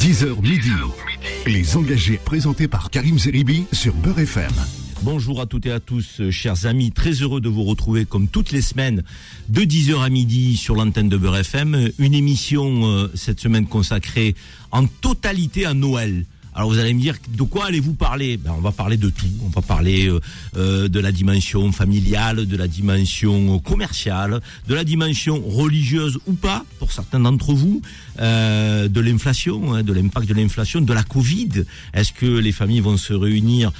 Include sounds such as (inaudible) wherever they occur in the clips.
10h midi. Les engagés présentés par Karim Zeribi sur Beurre FM. Bonjour à toutes et à tous, euh, chers amis. Très heureux de vous retrouver comme toutes les semaines de 10h à midi sur l'antenne de Beurre FM. Une émission euh, cette semaine consacrée en totalité à Noël. Alors vous allez me dire de quoi allez-vous parler? Ben, On va parler de tout. On va parler euh, euh, de la dimension familiale, de la dimension commerciale, de la dimension religieuse ou pas pour certains d'entre vous, euh, de l'inflation, hein, de l'impact de l'inflation, de la Covid. Est-ce que les familles vont se réunir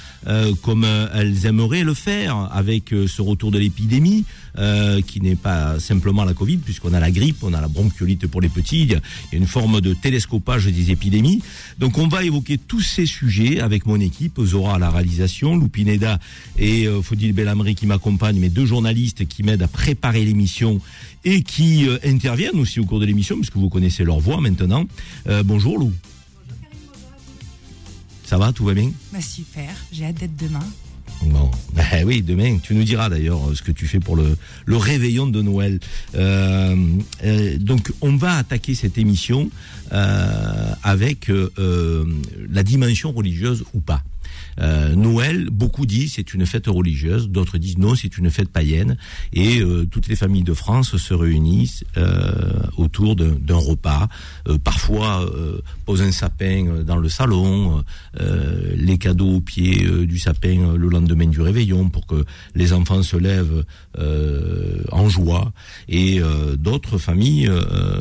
comme elles aimeraient le faire avec ce retour de l'épidémie? Qui n'est pas simplement la Covid puisqu'on a la grippe, on a la bronchiolite pour les petits. Il y a une forme de télescopage des épidémies. Donc on va évoquer tous ces sujets avec mon équipe, Zora à la réalisation, Loupineda et euh, Faudil Bellamri qui m'accompagnent, mes deux journalistes qui m'aident à préparer l'émission et qui euh, interviennent aussi au cours de l'émission, puisque vous connaissez leur voix maintenant. Euh, bonjour Lou. Ça va, tout va bien? Bah Super, j'ai hâte d'être demain. Bon, (laughs) ben oui, demain, tu nous diras d'ailleurs euh, ce que tu fais pour le, le réveillon de Noël. Euh, euh, donc, on va attaquer cette émission avec la dimension religieuse ou pas. Euh, Noël, beaucoup disent c'est une fête religieuse, d'autres disent non, c'est une fête païenne. Et euh, toutes les familles de France se réunissent euh, autour d'un repas. parfois posent un sapin dans le salon, les cadeaux au pied du sapin le lendemain du réveillon pour que les enfants se lèvent en joie. Et d'autres familles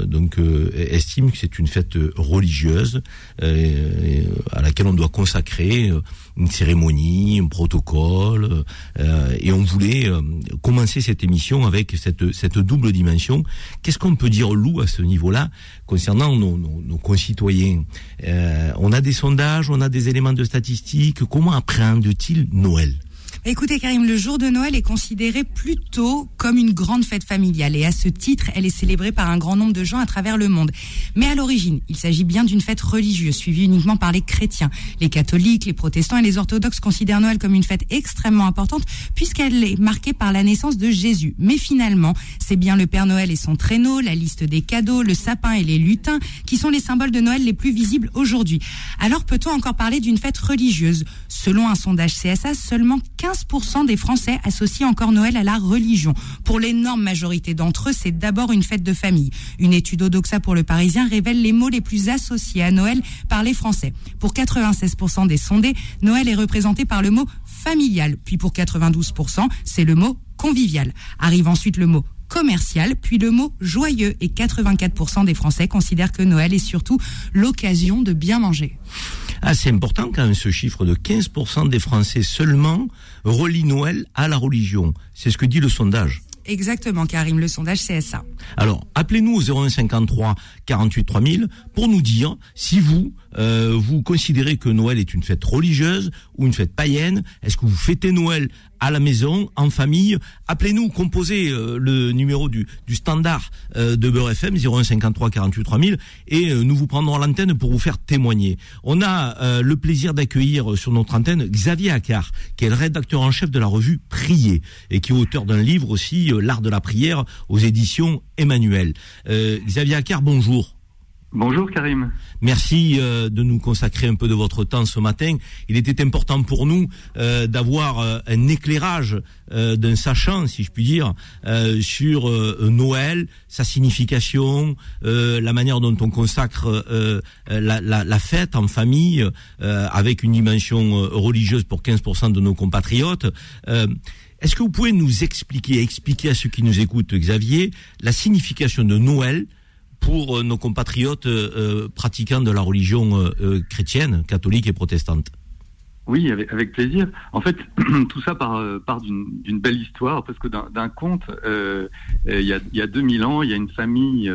donc estiment que c'est une fête religieuse à laquelle on doit consacrer une cérémonie, un protocole, euh, et on voulait euh, commencer cette émission avec cette, double dimension. Qu'est-ce qu'on peut dire, Lou, à ce niveau-là, concernant nos, nos, concitoyens? Euh, On a des sondages, on a des éléments de statistiques. Comment appréhendent-ils Noël? Écoutez Karim, le jour de Noël est considéré plutôt comme une grande fête familiale et à ce titre, elle est célébrée par un grand nombre de gens à travers le monde. Mais à l'origine, il s'agit bien d'une fête religieuse suivie uniquement par les chrétiens. Les catholiques, les protestants et les orthodoxes considèrent Noël comme une fête extrêmement importante puisqu'elle est marquée par la naissance de Jésus. Mais finalement, c'est bien le Père Noël et son traîneau, la liste des cadeaux, le sapin et les lutins qui sont les symboles de Noël les plus visibles aujourd'hui. Alors peut-on encore parler d'une fête religieuse? Selon un sondage CSA, seulement 15 15% des Français associent encore Noël à la religion. Pour l'énorme majorité d'entre eux, c'est d'abord une fête de famille. Une étude Odoxa pour le Parisien révèle les mots les plus associés à Noël par les Français. Pour 96% des sondés, Noël est représenté par le mot familial. Puis pour 92%, c'est le mot convivial. Arrive ensuite le mot commercial, puis le mot joyeux. Et 84% des Français considèrent que Noël est surtout l'occasion de bien manger. Ah, c'est important quand même ce chiffre de 15% des Français seulement relient Noël à la religion. C'est ce que dit le sondage. Exactement, Karim, le sondage CSA. Alors, appelez-nous au 0153 48 3000 pour nous dire si vous, euh, vous considérez que Noël est une fête religieuse ou une fête païenne? Est-ce que vous fêtez Noël à la maison, en famille? Appelez-nous, composez euh, le numéro du, standard euh, de Beurre FM 0153 48 3000 et nous vous prendrons l'antenne pour vous faire témoigner. On a le plaisir d'accueillir sur notre antenne Xavier Accard, qui est le rédacteur en chef de la revue Prier et qui est auteur d'un livre aussi, L'art de la prière, aux éditions Emmanuel. Xavier Accard, bonjour. Bonjour Karim. Merci euh, de nous consacrer un peu de votre temps ce matin. Il était important pour nous euh, d'avoir euh, un éclairage d'un sachant, si je puis dire, sur Noël, sa signification, la manière dont on consacre la, la, la, fête en famille, avec une dimension religieuse pour 15% de nos compatriotes. Est-ce que vous pouvez nous expliquer, expliquer à ceux qui nous écoutent, Xavier, la signification de Noël pour euh, nos compatriotes euh, euh, pratiquants de la religion chrétienne, catholique et protestante. Oui, avec, plaisir. En fait, (clears throat) tout ça part, d'une belle histoire, parce que d'un conte, il, y a, il y a 2000 ans, il y a une famille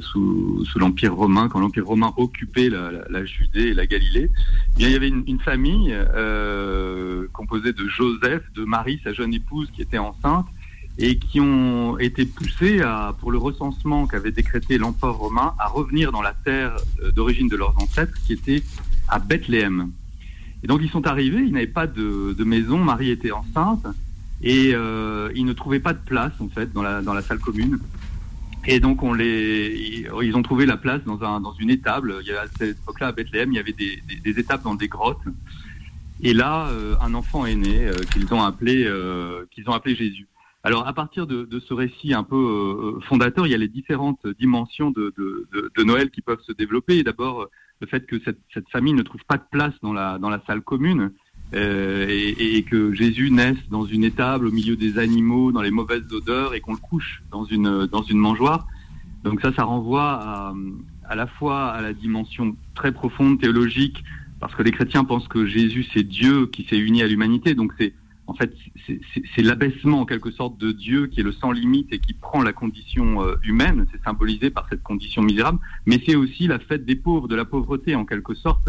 sous, l'Empire romain, quand l'Empire romain occupait la, Judée et la Galilée, eh il y avait une famille composée de Joseph, de Marie, sa jeune épouse, qui était enceinte, et qui ont été poussés à, pour le recensement qu'avait décrété l'empereur romain à revenir dans la terre euh, d'origine de leurs ancêtres, qui était à Bethléem. Et donc ils sont arrivés, ils n'avaient pas de, maison, Marie était enceinte, et euh, ils ne trouvaient pas de place en fait dans la, salle commune. Et donc on les, ils ont trouvé la place dans un dans une étable. À cette époque-là à Bethléem, il y avait des, des, étables dans des grottes. Et là, euh, un enfant est né qu'ils ont appelé Jésus. Alors à partir de, de ce récit un peu fondateur, il y a les différentes dimensions de, de, de Noël qui peuvent se développer. D'abord le fait que cette, cette, famille ne trouve pas de place dans la dans la salle commune. Et, et, que Jésus naisse dans une étable au milieu des animaux, dans les mauvaises odeurs, et qu'on le couche dans une dans une mangeoire. Donc ça, ça renvoie à, à la fois à la dimension très profonde théologique parce que les chrétiens pensent que Jésus c'est Dieu qui s'est uni à l'humanité, donc c'est en fait c'est l'abaissement en quelque sorte de Dieu qui est le sans limite et qui prend la condition euh, humaine, c'est symbolisé par cette condition misérable, mais c'est aussi la fête des pauvres, de la pauvreté en quelque sorte.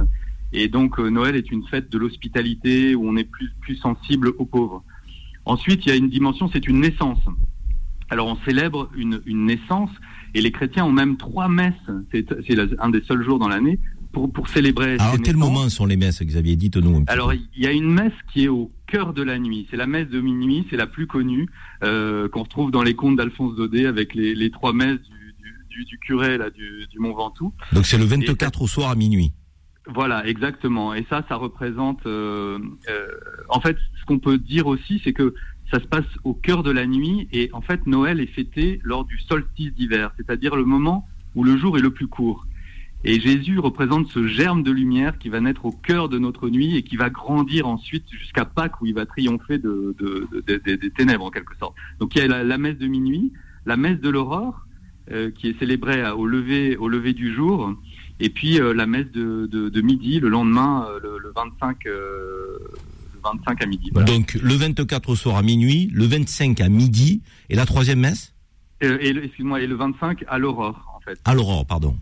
Et donc euh, Noël est une fête de l'hospitalité où on est plus plus sensible aux pauvres. Ensuite, il y a une dimension, c'est une naissance. Alors on célèbre une, une naissance et les chrétiens ont même trois messes, c'est un des seuls jours dans l'année pour, pour célébrer. Alors, à quel moment sont les messes, Xavier? Dites-nous. Alors, il y a une messe qui est au cœur de la nuit. C'est la messe de minuit, c'est la plus connue, euh, qu'on retrouve dans les contes d'Alphonse Daudet avec les, les trois messes du, du, du, curé là, du, du Mont Ventoux. Donc, c'est le 24 au soir à minuit. Voilà, exactement. Et ça, ça représente. Euh, euh, en fait, ce qu'on peut dire aussi, c'est que ça se passe au cœur de la nuit et en fait, Noël est fêté lors du solstice d'hiver, c'est-à-dire le moment où le jour est le plus court. Et Jésus représente ce germe de lumière qui va naître au cœur de notre nuit et qui va grandir ensuite jusqu'à Pâques où il va triompher de, de, de, des ténèbres en quelque sorte. Donc il y a la, la messe de minuit, la messe de l'aurore euh, qui est célébrée au lever, au lever du jour, et puis euh, la messe de, midi le lendemain, euh, le, le, 25. Euh, le 25 à midi. Voilà. Donc le 24 au soir à minuit, le 25 à midi et la troisième messe? et excuse-moi et le 25 à l'aurore en fait. À l'aurore, pardon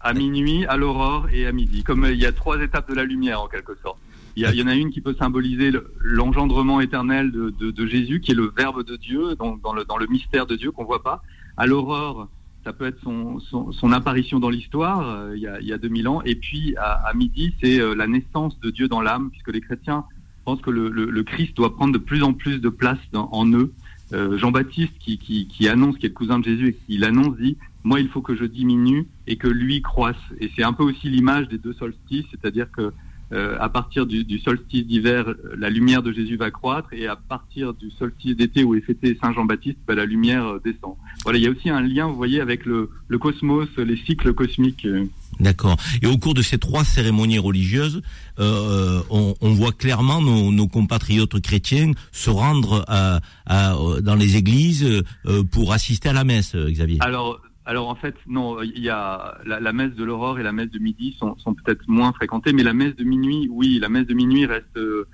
à minuit, à l'aurore et à midi. Comme il y a trois étapes de la lumière en quelque sorte. Il y, a, en a une qui peut symboliser l'engendrement éternel de, Jésus, qui est le Verbe de Dieu, dans le, mystère de Dieu qu'on voit pas. À l'aurore, ça peut être son, apparition dans l'histoire, euh, il, y a, il y a 2000 ans. Et puis à, midi, c'est euh, la naissance de Dieu dans l'âme, puisque les chrétiens pensent que le, Christ doit prendre de plus en plus de place en eux. Euh, Jean-Baptiste qui, qui, qui, annonce, qui est le cousin de Jésus et qui l'annonce, dit moi il faut que je diminue et que lui croisse. Et c'est un peu aussi l'image des deux solstices, c'est-à-dire que euh, à partir du, du solstice d'hiver, la lumière de Jésus va croître, et à partir du solstice d'été où est fêté Saint Jean-Baptiste, bah, la lumière euh, descend. Voilà, il y a aussi un lien, vous voyez, avec le, le cosmos, les cycles cosmiques. euh. D'accord. Et au cours de ces trois cérémonies religieuses, euh, on, on, voit clairement nos, nos, compatriotes chrétiens se rendre à, à, dans les églises euh, pour assister à la messe, Xavier. Alors, alors en fait, non, il y a la, la messe de l'aurore et la messe de midi sont, sont peut-être moins fréquentées, mais la messe de minuit, oui, la messe de minuit reste euh,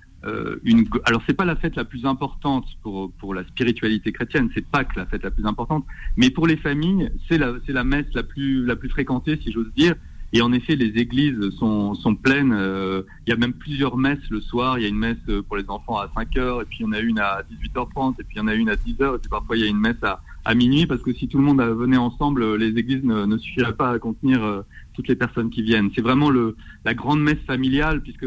une. Alors c'est pas la fête la plus importante pour pour la spiritualité chrétienne, c'est Pâques la fête la plus importante, mais pour les familles, c'est la c'est la messe la plus la plus fréquentée, si j'ose dire. Et en effet, les églises sont, sont pleines. Euh, il y a même plusieurs messes le soir. Il y a une messe pour les enfants à 5 heures, et puis en a une à 18h30, et puis en a une à 10 heures, et puis parfois il y a une messe à, à minuit, parce que si tout le monde venait ensemble, les églises ne, ne suffiraient pas à contenir euh, toutes les personnes qui viennent. C'est vraiment le, la grande messe familiale, puisque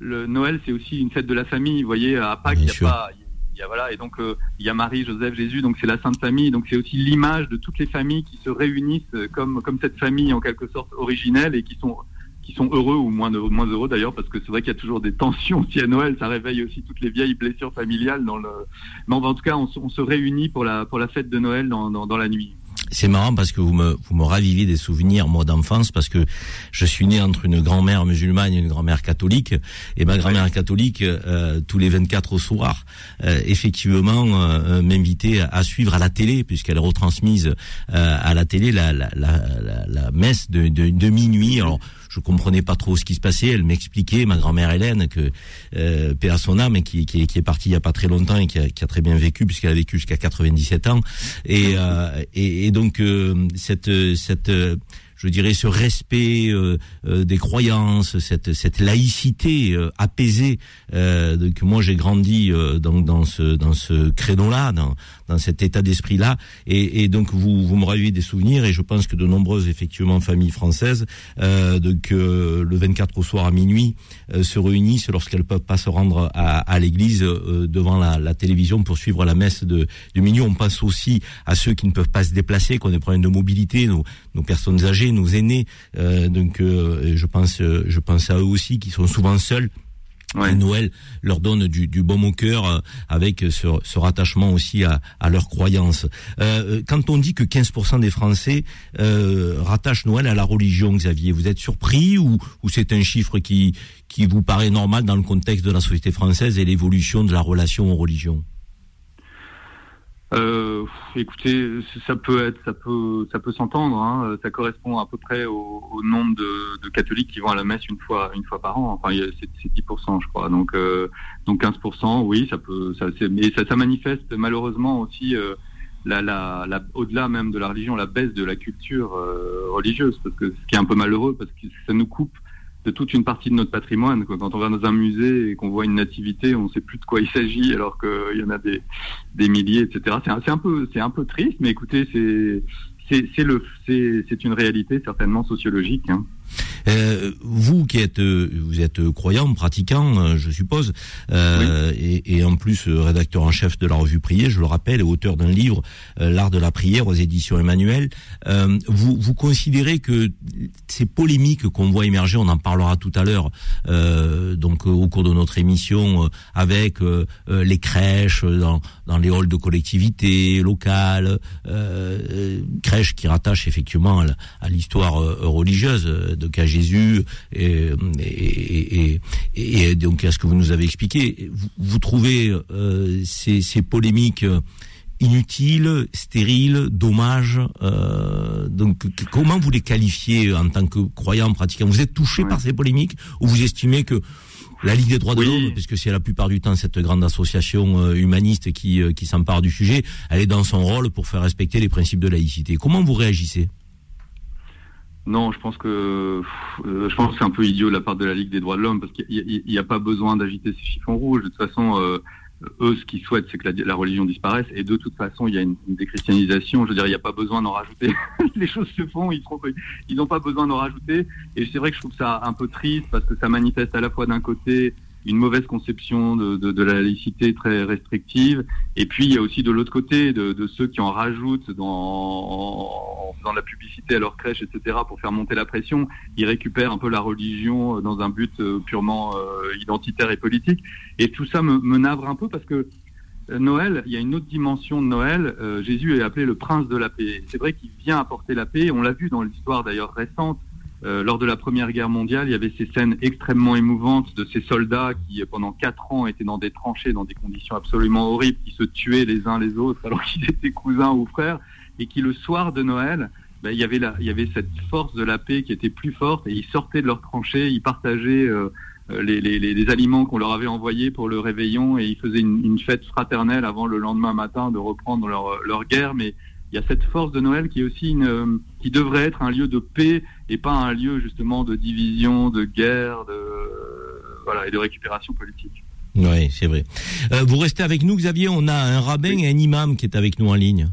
le Noël, c'est aussi une fête de la famille. Vous voyez, à Pâques, il n'y a pas... Il y a, voilà, et donc euh, il y a Marie, Joseph, Jésus, donc c'est la Sainte Famille, donc c'est aussi l'image de toutes les familles qui se réunissent comme comme cette famille en quelque sorte originelle et qui sont qui sont heureux ou moins, heureux d'ailleurs, parce que c'est vrai qu'il y a toujours des tensions aussi à Noël, ça réveille aussi toutes les vieilles blessures familiales dans le. Mais en tout cas, on, on se réunit pour la pour la fête de Noël dans, dans, dans la nuit. C'est marrant parce que vous me, vous me ravivez des souvenirs, moi, d'enfance, parce que je suis né entre une grand-mère musulmane et une grand-mère catholique. Et ma grand-mère catholique, euh, tous les 24 au soir, euh, effectivement, euh, m'invitait à, suivre à la télé, puisqu'elle retransmise à la télé la, la, la, la messe de, de, de, minuit. Alors, je comprenais pas trop ce qui se passait. Elle m'expliquait, ma grand-mère Hélène, que euh, paix à son âme, qui, qui, qui, est partie il y a pas très longtemps et qui a, qui a très bien vécu puisqu'elle a vécu jusqu'à 97 ans. Et, euh, et, et donc euh, cette cette je dirais, ce respect des croyances, cette, cette laïcité apaisée. que moi, j'ai grandi dans, dans ce dans ce créneau-là, dans, dans cet état d'esprit-là, et, et, donc vous vous me ravivez des souvenirs, et je pense que de nombreuses effectivement familles françaises, donc le 24 au soir à minuit, se réunissent lorsqu'elles peuvent pas se rendre à, l'église devant la, télévision pour suivre la messe de, de minuit. On pense aussi à ceux qui ne peuvent pas se déplacer, qui ont des problèmes de mobilité, nos, nos personnes âgées, nos aînés. Euh, donc, euh, je pense, euh, je pense à eux aussi qui sont souvent seuls. Noël leur donne du, du baume au cœur euh, avec ce, rattachement aussi à, leurs croyances. Euh, quand on dit que 15% des Français euh, rattachent Noël à la religion, Xavier, vous êtes surpris ou, ou c'est un chiffre qui, qui vous paraît normal dans le contexte de la société française et l'évolution de la relation aux religions? Euh, écoutez, ça peut être, ça peut, ça peut s'entendre. Hein. Ça correspond à peu près au, au nombre de, de, catholiques qui vont à la messe une fois, une fois par an. Enfin, c'est 10%, je crois. Donc, euh, donc 15%, oui, ça peut, ça, mais ça, ça manifeste malheureusement aussi euh, la, la, la au-delà même de la religion, la baisse de la culture euh, religieuse, parce que ce qui est un peu malheureux, parce que ça nous coupe de toute une partie de notre patrimoine. Quand on va dans un musée et qu'on voit une nativité, on ne sait plus de quoi il s'agit, alors qu'il y en a des, des milliers, etc. C'est un, peu, un peu triste, mais écoutez, c'est c'est une réalité certainement sociologique. Hein. Euh, vous qui êtes vous êtes croyant, pratiquant, euh, je suppose, euh, oui. et, et, en plus rédacteur en chef de la revue Prier, je le rappelle, et auteur d'un livre, euh, L'art de la prière aux éditions Emmanuel. Euh, vous vous considérez que ces polémiques qu'on voit émerger, on en parlera tout à l'heure, donc au cours de notre émission, avec les crèches dans dans les halls de collectivités locales, crèches qui rattachent effectivement à l'histoire religieuse de cas Jésus et, et, et, et, donc à ce que vous nous avez expliqué, vous, vous trouvez euh, ces, ces, polémiques inutiles, stériles, dommages. Euh, donc comment vous les qualifiez en tant que croyant, pratiquant Vous êtes touché ouais. par ces polémiques ou vous estimez que la Ligue des droits de oui. l'homme, puisque c'est la plupart du temps cette grande association euh, humaniste qui, qui s'empare du sujet, elle est dans son rôle pour faire respecter les principes de laïcité. Comment vous réagissez? Non, je pense que euh, je pense que c'est un peu idiot de la part de la Ligue des droits de l'homme parce qu'il n'y a, pas besoin d'agiter ces chiffons rouges. De toute façon, euh, eux, ce qu'ils souhaitent, c'est que la, religion disparaisse. Et de toute façon, il y a une, une déchristianisation. Je veux dire, il n'y a pas besoin d'en rajouter. (laughs) Les choses se font, ils n'ont pas besoin d'en rajouter. Et c'est vrai que je trouve ça un peu triste parce que ça manifeste à la fois d'un côté une mauvaise conception de, la laïcité très restrictive. Et puis il y a aussi de l'autre côté de, ceux qui en rajoutent dans, dans la publicité à leur crèche, etc. pour faire monter la pression. Ils récupèrent un peu la religion dans un but euh, purement euh, identitaire et politique. Et tout ça me, me navre un peu parce que euh, Noël, il y a une autre dimension de Noël. Euh, Jésus est appelé le prince de la paix. C'est vrai qu'il vient apporter la paix. On l'a vu dans l'histoire d'ailleurs récente euh, lors de la Première Guerre mondiale, il y avait ces scènes extrêmement émouvantes de ces soldats qui, pendant quatre ans, étaient dans des tranchées, dans des conditions absolument horribles, qui se tuaient les uns les autres alors (laughs) qu'ils étaient cousins ou frères, et qui, le soir de Noël, ben, il, y avait la, il y avait cette force de la paix qui était plus forte, et ils sortaient de leurs tranchées, ils partageaient euh, les, les, les, aliments qu'on leur avait envoyés pour le réveillon, et ils faisaient une, une, fête fraternelle avant le lendemain matin de reprendre leur, leur guerre, mais il y a cette force de Noël qui est aussi une, qui devrait être un lieu de paix et pas un lieu justement de division, de guerre, de voilà et de récupération politique. Oui, c'est vrai. Euh, vous restez avec nous, Xavier. On a un rabbin oui. et un imam qui est avec nous en ligne.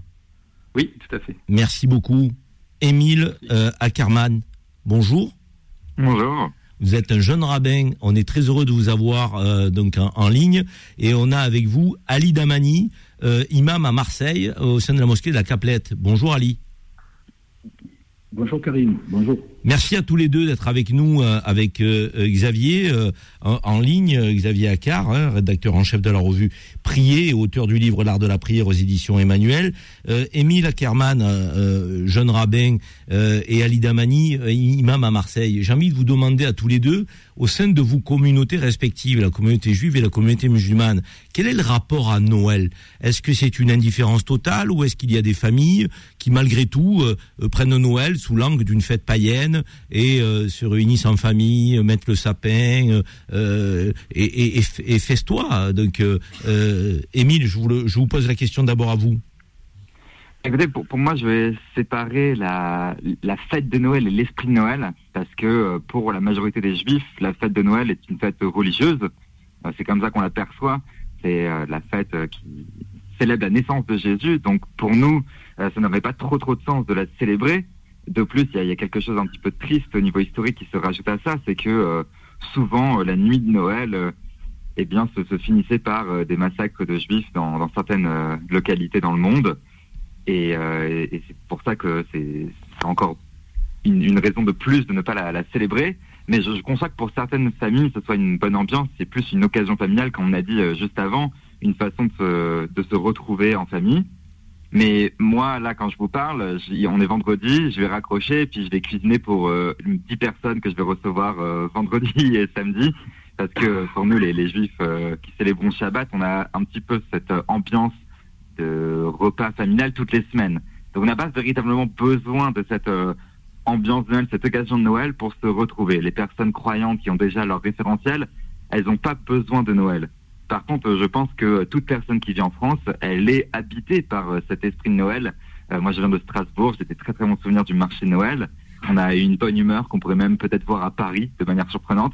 Oui, tout à fait. Merci beaucoup, Émile euh, Ackerman. Bonjour. Bonjour. Vous êtes un jeune rabbin. On est très heureux de vous avoir euh, donc en, en, ligne et on a avec vous Ali Damani, euh, imam à Marseille au sein de la mosquée de la Caplette. Bonjour Ali. Bonjour Karine, bonjour. Merci à tous les deux d'être avec nous, euh, avec euh, Xavier euh, en, en, ligne, Xavier Accard, hein, rédacteur en chef de la revue Prier auteur du livre L'art de la prière aux éditions Emmanuel. Émile Ackerman, jeune rabbin, et Ali Damani, imam à Marseille. J'ai envie de vous demander à tous les deux, au sein de vos communautés respectives, la communauté juive et la communauté musulmane, quel est le rapport à Noël? Est-ce que c'est une indifférence totale ou est-ce qu'il y a des familles qui, malgré tout, prennent Noël sous l'angle d'une fête païenne et euh, se réunissent en famille, mettent le sapin euh, et, et, et, festoient. Donc, euh, Émile, je vous, pose la question d'abord à vous. Écoutez, pour, moi, je vais séparer la, la fête de Noël et l'esprit de Noël, parce que euh, pour la majorité des Juifs, la fête de Noël est une fête religieuse. Euh, c'est comme ça qu'on l'aperçoit. C'est euh, la fête qui célèbre la naissance de Jésus. Donc pour nous, ça n'aurait pas trop trop de sens de la célébrer. De plus, il y, a, quelque chose un petit peu triste au niveau historique qui se rajoute à ça, c'est que souvent la nuit de Noël, eh bien, se, finissait par des massacres de Juifs dans, certaines localités dans le monde. Et, euh, c'est pour ça que c'est encore une, raison de plus de ne pas la, célébrer. Mais je, je, conçois que pour certaines familles, ce soit une bonne ambiance. C'est plus une occasion familiale, comme on a dit euh, juste avant, une façon de se, de se retrouver en famille. Mais moi, là, quand je vous parle, on est vendredi, je vais raccrocher, puis je vais cuisiner pour euh, 10 personnes que je vais recevoir euh, (laughs) vendredi et samedi. Parce que pour nous, les, juifs euh, qui célébrons Shabbat, on a un petit peu cette euh, ambiance de repas familial toutes les semaines. Donc on n'a pas véritablement besoin de cette ambiance de Noël, cette occasion de Noël pour se retrouver. Les personnes croyantes qui ont déjà leur référentiel, elles n'ont pas besoin de Noël. Par contre, je pense que toute personne qui vit en France, elle est habitée par euh, cet esprit de Noël. Euh, moi, je viens de Strasbourg, j'étais très très bon souvenir du marché de Noël. On a une bonne humeur qu'on pourrait même peut-être voir à Paris de manière surprenante.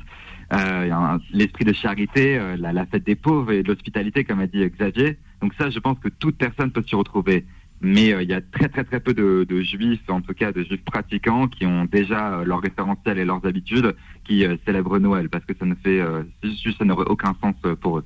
Euh, l'esprit de charité, la, fête des pauvres et de l'hospitalité, comme a dit Xavier. Donc ça, je pense que toute personne peut s'y retrouver. Mais il y a très très très peu de, juifs, en tout cas de juifs pratiquants, qui ont déjà leur référentiel et leurs habitudes, qui célèbrent Noël, parce que ça ne fait, juste, ça n'aurait aucun sens pour eux.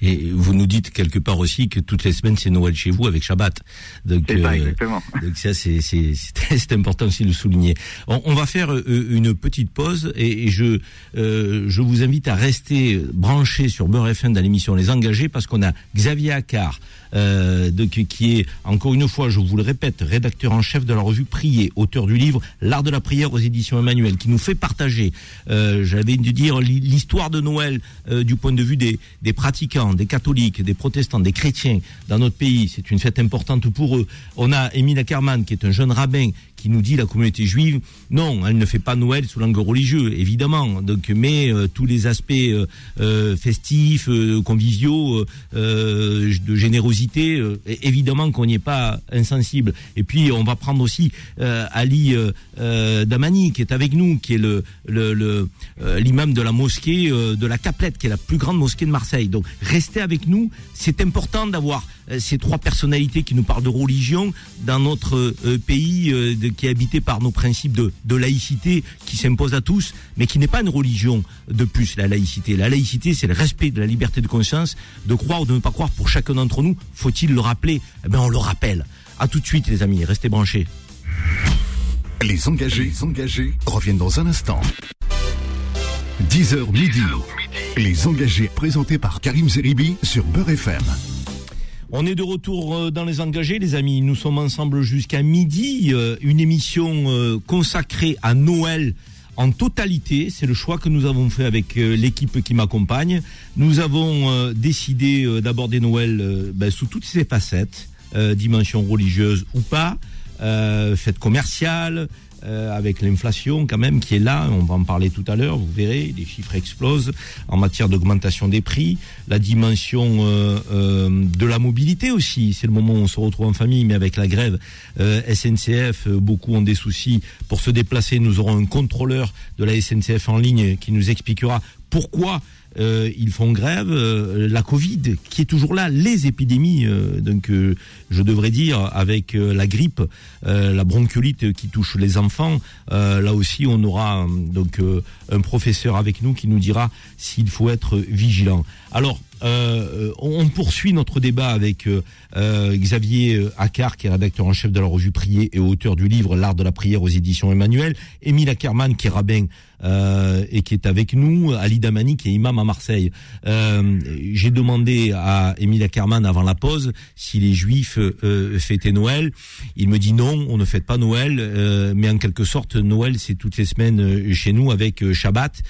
Et vous nous dites quelque part aussi que toutes les semaines c'est Noël chez vous avec Shabbat. Donc, c'est ça, exactement. (laughs) donc ça c'est c'est (laughs) c'est important aussi de le souligner. On, on va faire une petite pause et, et je euh, je vous invite à rester branché sur Beurre FM dans l'émission Les Engagés parce qu'on a Xavier Accard euh, de, qui est encore une fois, je vous le répète, rédacteur en chef de la revue Prier, auteur du livre L'art de la prière aux éditions Emmanuel, qui nous fait partager, euh, j'avais dû dire l'histoire de Noël euh, du point de vue des des pratiquants des catholiques, des protestants, des chrétiens dans notre pays. C'est une fête importante pour eux. On a Émile Ackerman, qui est un jeune rabbin qui nous dit la communauté juive, non, elle ne fait pas Noël sous l'angle religieux, évidemment. Donc, mais euh, tous les aspects euh, euh festifs, euh, conviviaux, euh, de générosité, évidemment qu'on n'y est pas insensible. Et puis, on va prendre aussi Ali Damani, qui est avec nous, qui est le l'imam le, de la mosquée de la Caplette, qui est la plus grande mosquée de Marseille. Donc, restez avec nous. C'est important d'avoir ces trois personnalités qui nous parlent de religion dans notre pays de qui est habité par nos principes de, de laïcité qui s'imposent à tous, mais qui n'est pas une religion de plus, la laïcité. La laïcité, c'est le respect de la liberté de conscience, de croire ou de ne pas croire pour chacun d'entre nous. Faut-il le rappeler? Eh bien, on le rappelle. À tout de suite, les amis. Restez branchés. Les engagés, les engagés reviennent dans un instant. 10h midi. Les engagés présentés par Karim Zeribi sur Beurre FM. On est de retour euh, dans les engagés, les amis. Nous sommes ensemble jusqu'à midi. Euh, une émission euh, consacrée à Noël en totalité. C'est le choix que nous avons fait avec l'équipe qui m'accompagne. Nous avons décidé d'aborder Noël ben, sous toutes ses facettes, dimension religieuse ou pas, fête commerciale, euh, avec l'inflation quand même qui est là, on va en parler tout à l'heure, vous verrez, les chiffres explosent en matière d'augmentation des prix, la dimension euh, euh, de la mobilité aussi, c'est le moment où on se retrouve en famille, mais avec la grève SNCF, beaucoup ont des soucis pour se déplacer, nous aurons un contrôleur de la SNCF en ligne qui nous expliquera pourquoi euh, ils font grève, euh, la Covid qui est toujours là, les épidémies, euh, donc je devrais dire avec la grippe, la bronchiolite qui touche les enfants, là aussi on aura donc un professeur avec nous qui nous dira s'il faut être vigilant. Alors euh, on poursuit notre débat avec euh, Xavier Accard, qui est rédacteur en chef de la revue Prier et auteur du livre L'art de la prière aux éditions Emmanuel, Émile Ackerman, qui est rabbin euh, et qui est avec nous, Ali Damani, qui est imam à Marseille. Euh, J'ai demandé à Émile Ackerman avant la pause si les Juifs fêtaient Noël. Il me dit non, on ne fête pas Noël, mais en quelque sorte, Noël, c'est toutes les semaines chez nous avec Shabbat,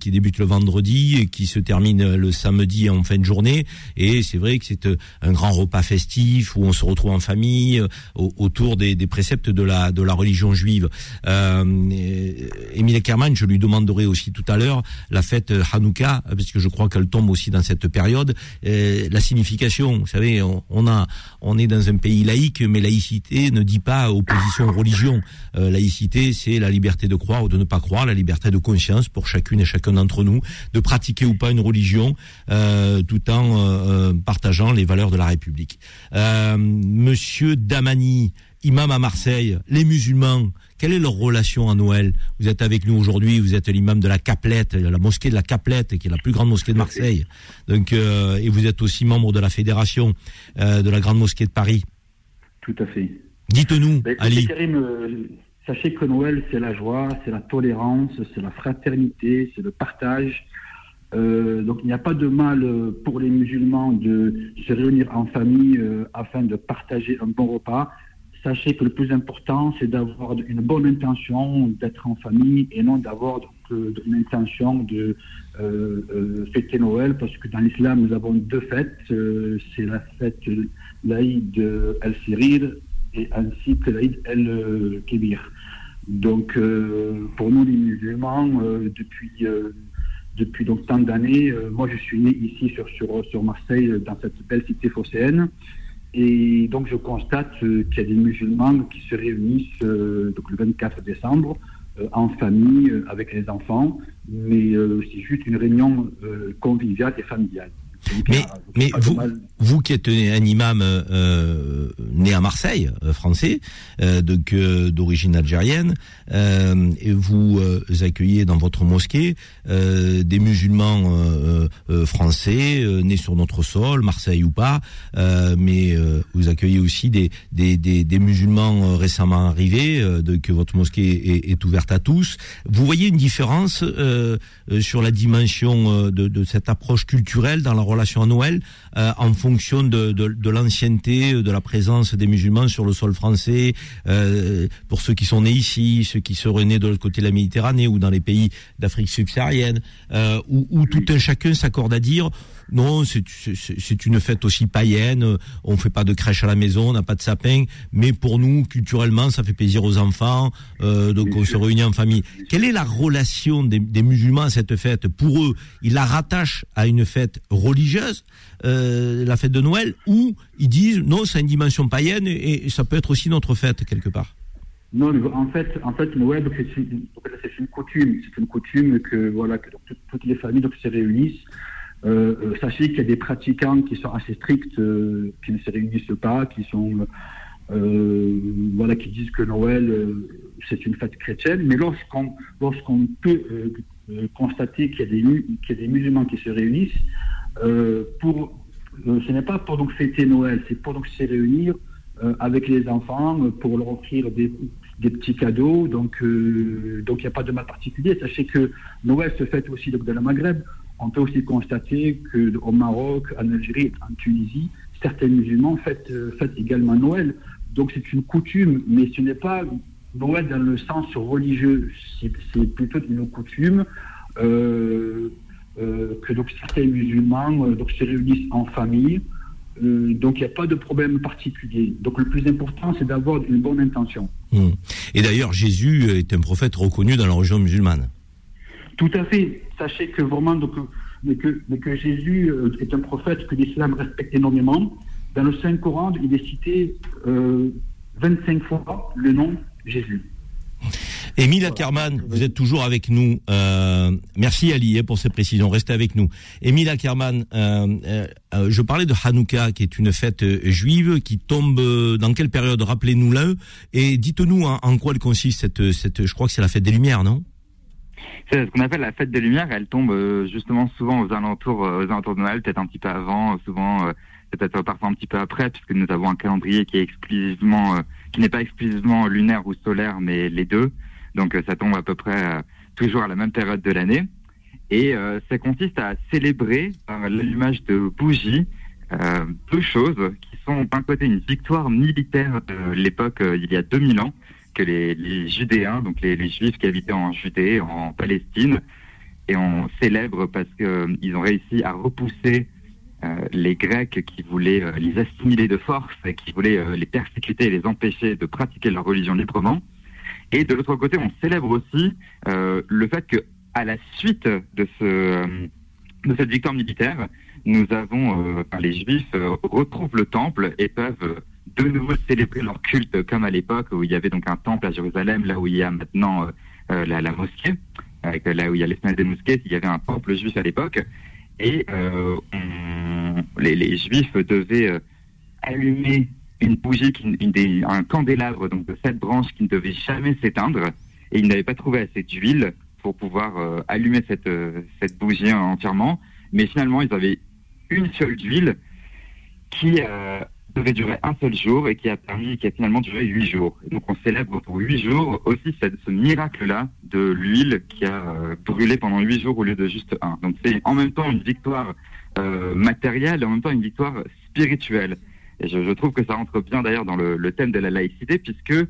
qui débute le vendredi et qui se termine le samedi en fin de journée. Et c'est vrai que c'est un grand repas festif où on se retrouve en famille autour des, préceptes de la de la religion juive. Euh, Émile Kerman, je lui demanderai aussi tout à l'heure la fête Hanouka, parce que je crois qu'elle tombe aussi dans cette période. la signification, vous savez, on, a on est dans un pays laïque, mais laïcité ne dit pas opposition religion. Euh, laïcité, c'est la liberté de croire ou de ne pas croire, la liberté de conscience pour chacune et chacun d'entre nous, de pratiquer ou pas une religion, euh, tout en euh, partageant les valeurs de la République. Monsieur Damani, imam à Marseille, les musulmans, quelle est leur relation à Noël? Vous êtes avec nous aujourd'hui, vous êtes l'imam de la Caplette, la mosquée de la Caplette, qui est la plus grande mosquée de Marseille. Donc, et vous êtes aussi membre de la fédération de la grande mosquée de Paris. Tout à fait. Dites-nous, Ali. Sachez que Noël, c'est la joie, c'est la tolérance, c'est la fraternité, c'est le partage. Euh, donc il n'y a pas de mal pour les musulmans de se réunir en famille euh, afin de partager un bon repas. Sachez que le plus important, c'est d'avoir une bonne intention d'être en famille et non d'avoir euh, une intention de fêter Noël, parce que dans l'islam, nous avons deux fêtes. c'est la fête l'Aïd el-Sirir et ainsi que l'Aïd el-Kébir. Donc, euh, pour nous, les musulmans, euh, depuis, euh, depuis donc tant d'années, moi, je suis né ici sur, sur, sur Marseille, dans cette belle cité phocéenne. Et donc, je constate qu'il y a des musulmans qui se réunissent donc le 24 décembre en famille avec les enfants, mais c'est juste une réunion conviviale et familiale. Mais, mais vous, vous qui êtes un imam euh, euh né à Marseille, euh, français, euh, donc d'origine algérienne, et vous accueillez dans votre mosquée des musulmans français nés sur notre sol, Marseille ou pas, mais vous accueillez aussi des, des, des, des musulmans récemment arrivés, donc votre mosquée est, est, ouverte à tous. Vous voyez une différence sur la dimension de, de cette approche culturelle dans la relation à Noël euh, en fonction de, de, de l'ancienneté, de la présence des musulmans sur le sol français, euh, pour ceux qui sont nés ici, ceux qui seraient nés de l'autre côté de la Méditerranée ou dans les pays d'Afrique subsaharienne, euh, où, où tout un chacun s'accorde à dire non, c'est une fête aussi païenne. On fait pas de crèche à la maison, on n'a pas de sapin, mais pour nous, culturellement, ça fait plaisir aux enfants. Euh, donc on se réunit en famille. Quelle est la relation des, musulmans à cette fête? Pour eux, ils la rattachent à une fête religieuse, euh, la fête de Noël, ou ils disent non, c'est une dimension païenne et, ça peut être aussi notre fête quelque part? Non, en fait, en fait, Noël, c'est une, coutume. C'est une coutume que voilà que toutes les familles donc, se réunissent. Euh, euh, sachez qu'il y a des pratiquants qui sont assez stricts, euh, qui ne se réunissent pas, qui sont voilà, qui disent que Noël c'est une fête chrétienne. Mais lorsqu'on lorsqu'on peut constater qu'il y a des qu'il y a des musulmans qui se réunissent, pour ce n'est pas pour donc fêter Noël, c'est pour donc se réunir avec les enfants pour leur offrir des, des petits cadeaux. Donc, donc il n'y a pas de mal particulier. Sachez que Noël se fête aussi donc, dans le Maghreb. On peut aussi constater qu'au Maroc, en Algérie, en Tunisie, certains musulmans fêtent, euh, également Noël. Donc c'est une coutume, mais ce n'est pas Noël dans le sens religieux, c'est plutôt une coutume euh, euh, que donc, certains musulmans donc, se réunissent en famille. donc il n'y a pas de problème particulier. Donc le plus important, c'est d'avoir une bonne intention. Hmm. Et d'ailleurs, Jésus est un prophète reconnu dans la religion musulmane. Tout à fait. Sachez que vraiment, donc, mais que, que Jésus euh, est un prophète que l'islam respecte énormément. Dans le Saint-Coran, il est cité 25 euh, fois le nom Jésus. Émile Ackerman, vous êtes toujours avec nous. Euh, merci Ali hein, pour ces précisions. Restez avec nous. Émile Ackerman, je parlais de Hanouka, qui est une fête juive qui tombe dans quelle période? Rappelez-nous-la. Et dites-nous en, quoi elle consiste cette, cette. Je crois que c'est la fête des Lumières, non? C'est ce qu'on appelle la fête des Lumières. Elle tombe euh, justement souvent aux alentours, euh, aux alentours de Noël, peut-être un petit peu avant, souvent euh, peut-être parfois un petit peu après, puisque nous avons un calendrier qui est exclusivement, qui n'est pas exclusivement lunaire ou solaire, mais les deux. Donc ça tombe à peu près toujours à la même période de l'année. Et ça consiste à célébrer l'allumage de bougies deux choses qui sont d'un côté une victoire militaire de l'époque il y a 2000 ans, que les, Judéens, donc les, Juifs qui habitaient en Judée, en Palestine, et on célèbre parce qu'ils euh, ont réussi à repousser les Grecs qui voulaient les assimiler de force et qui voulaient les persécuter et les empêcher de pratiquer leur religion librement. Et de l'autre côté, on célèbre aussi le fait que à la suite de ce de cette victoire militaire, nous avons les Juifs retrouvent le temple et peuvent de nouveau célébrer leur culte comme à l'époque où il y avait donc un temple à Jérusalem, là où il y a maintenant la, la, mosquée là où il y a les des mosquées, il y avait un temple juif à l'époque, et euh, les, juifs devaient euh, allumer une bougie, un candélabre donc de sept branches qui ne devait jamais s'éteindre, et ils n'avaient pas trouvé assez d'huile pour pouvoir euh, allumer cette, cette bougie entièrement, mais finalement ils avaient une seule d'huile qui devait durer un seul jour et qui a permis, qui a finalement duré huit jours. donc on célèbre pour huit jours aussi ce miracle-là de l'huile qui a euh, brûlé pendant huit jours au lieu de juste un. Donc c'est en même temps une victoire euh, matérielle et en même temps une victoire spirituelle. Et je, trouve que ça rentre bien d'ailleurs dans le, thème de la laïcité puisque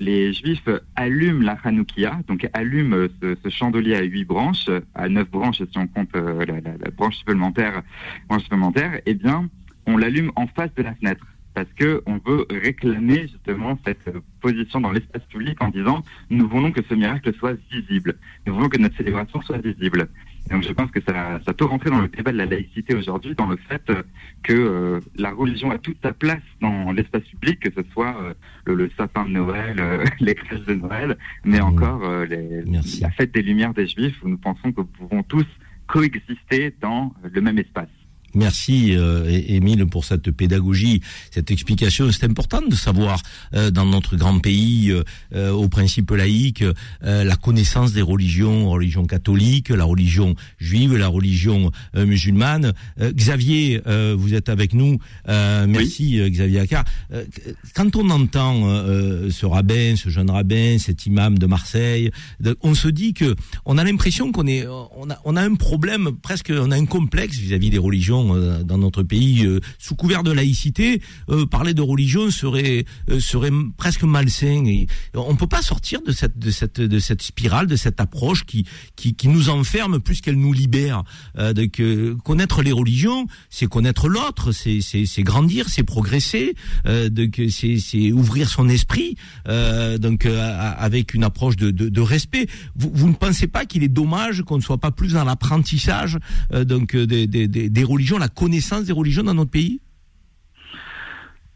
les juifs allument la Hanoukia, donc allument ce, chandelier à huit branches, à neuf branches si on compte euh, la, branche supplémentaire, branche supplémentaire, eh bien on l'allume en face de la fenêtre parce que on veut réclamer justement cette position dans l'espace public en disant nous voulons que ce miracle soit visible, nous voulons que notre célébration soit visible. donc je pense que ça, ça peut rentrer dans le débat de la laïcité aujourd'hui, dans le fait que euh, la religion a toute sa place dans l'espace public, que ce soit euh, le, sapin de Noël, euh, (laughs) les crèches de Noël, mais mmh. encore la fête des Lumières des Juifs, où nous pensons que nous pouvons tous coexister dans le même espace. Merci euh, Émile pour cette pédagogie, cette explication. C'est important de savoir euh, dans notre grand pays, euh, au principe laïque, la connaissance des religions, religion catholique, la religion juive, la religion musulmane. Xavier, vous êtes avec nous. merci Xavier Accard. quand on entend ce rabbin, ce jeune rabbin, cet imam de Marseille, on se dit que on a l'impression qu'on est, on a, on a un problème presque, on a un complexe vis à -vis des religions euh, dans notre pays euh, sous couvert de laïcité, euh, parler de religion serait serait presque malsain. Et on peut pas sortir de cette de cette de cette spirale, de cette approche qui qui, qui nous enferme plus qu'elle nous libère. donc connaître les religions, c'est connaître l'autre, c'est c'est grandir, c'est progresser, donc c'est c'est ouvrir son esprit, donc avec une approche de, de, de respect. Vous, vous ne pensez pas qu'il est dommage qu'on ne soit pas plus dans l'apprentissage donc des, des, des religions la connaissance des religions dans notre pays?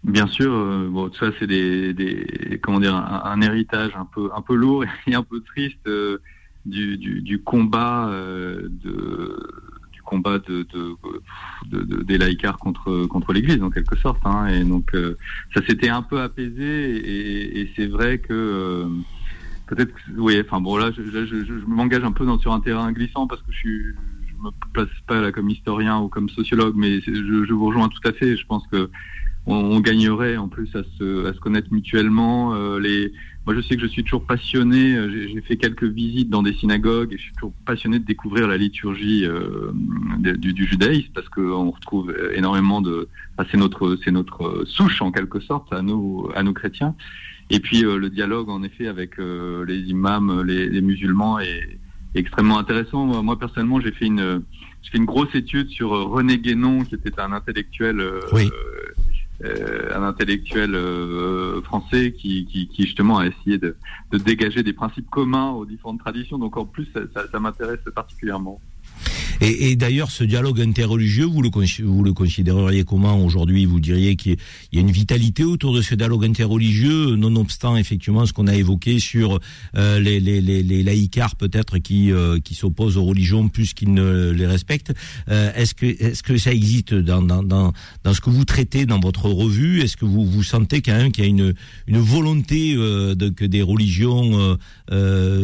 Bien sûr, euh, tout ça c'est des, comment dire un, héritage un peu un peu lourd (laughs) et un peu triste euh, du, du, combat euh, de du combat de, de, des laïcars contre contre l'Église en quelque sorte. Hein, et donc ça s'était un peu apaisé et, c'est vrai que peut-être oui, enfin bon là je, je, m'engage un peu sur un terrain glissant parce que je suis me place pas là comme historien ou comme sociologue, mais je, vous rejoins tout à fait. Je pense que on, gagnerait en plus à se, connaître mutuellement. Euh, moi, je sais que je suis toujours passionné. Euh, j'ai fait quelques visites dans des synagogues et je suis toujours passionné de découvrir la liturgie euh, du, du, judaïsme parce qu'on retrouve énormément de. c'est notre, c'est notre souche en quelque sorte à nous, à nos chrétiens. Et puis le dialogue en effet avec les imams, les, les musulmans et extrêmement intéressant. Moi, personnellement, j'ai fait une, j'ai fait une grosse étude sur euh, René Guénon, qui était un intellectuel, euh, euh, un intellectuel français qui, qui, qui, justement a essayé de, de, dégager des principes communs aux différentes traditions. Donc, en plus, ça, ça, ça m'intéresse particulièrement. Et, et d'ailleurs, ce dialogue interreligieux, vous le, vous le considéreriez comment aujourd'hui? Vous diriez qu'il y a une vitalité autour de ce dialogue interreligieux, nonobstant effectivement ce qu'on a évoqué sur euh, les, les, les, les laïcars peut-être qui, euh, qui s'opposent aux religions plus qu'ils ne les respectent. Euh, est-ce que, est-ce que ça existe dans, dans, dans, dans, ce que vous traitez dans votre revue? Est-ce que vous, vous sentez quand même qu'il y a une, une volonté de, que des religions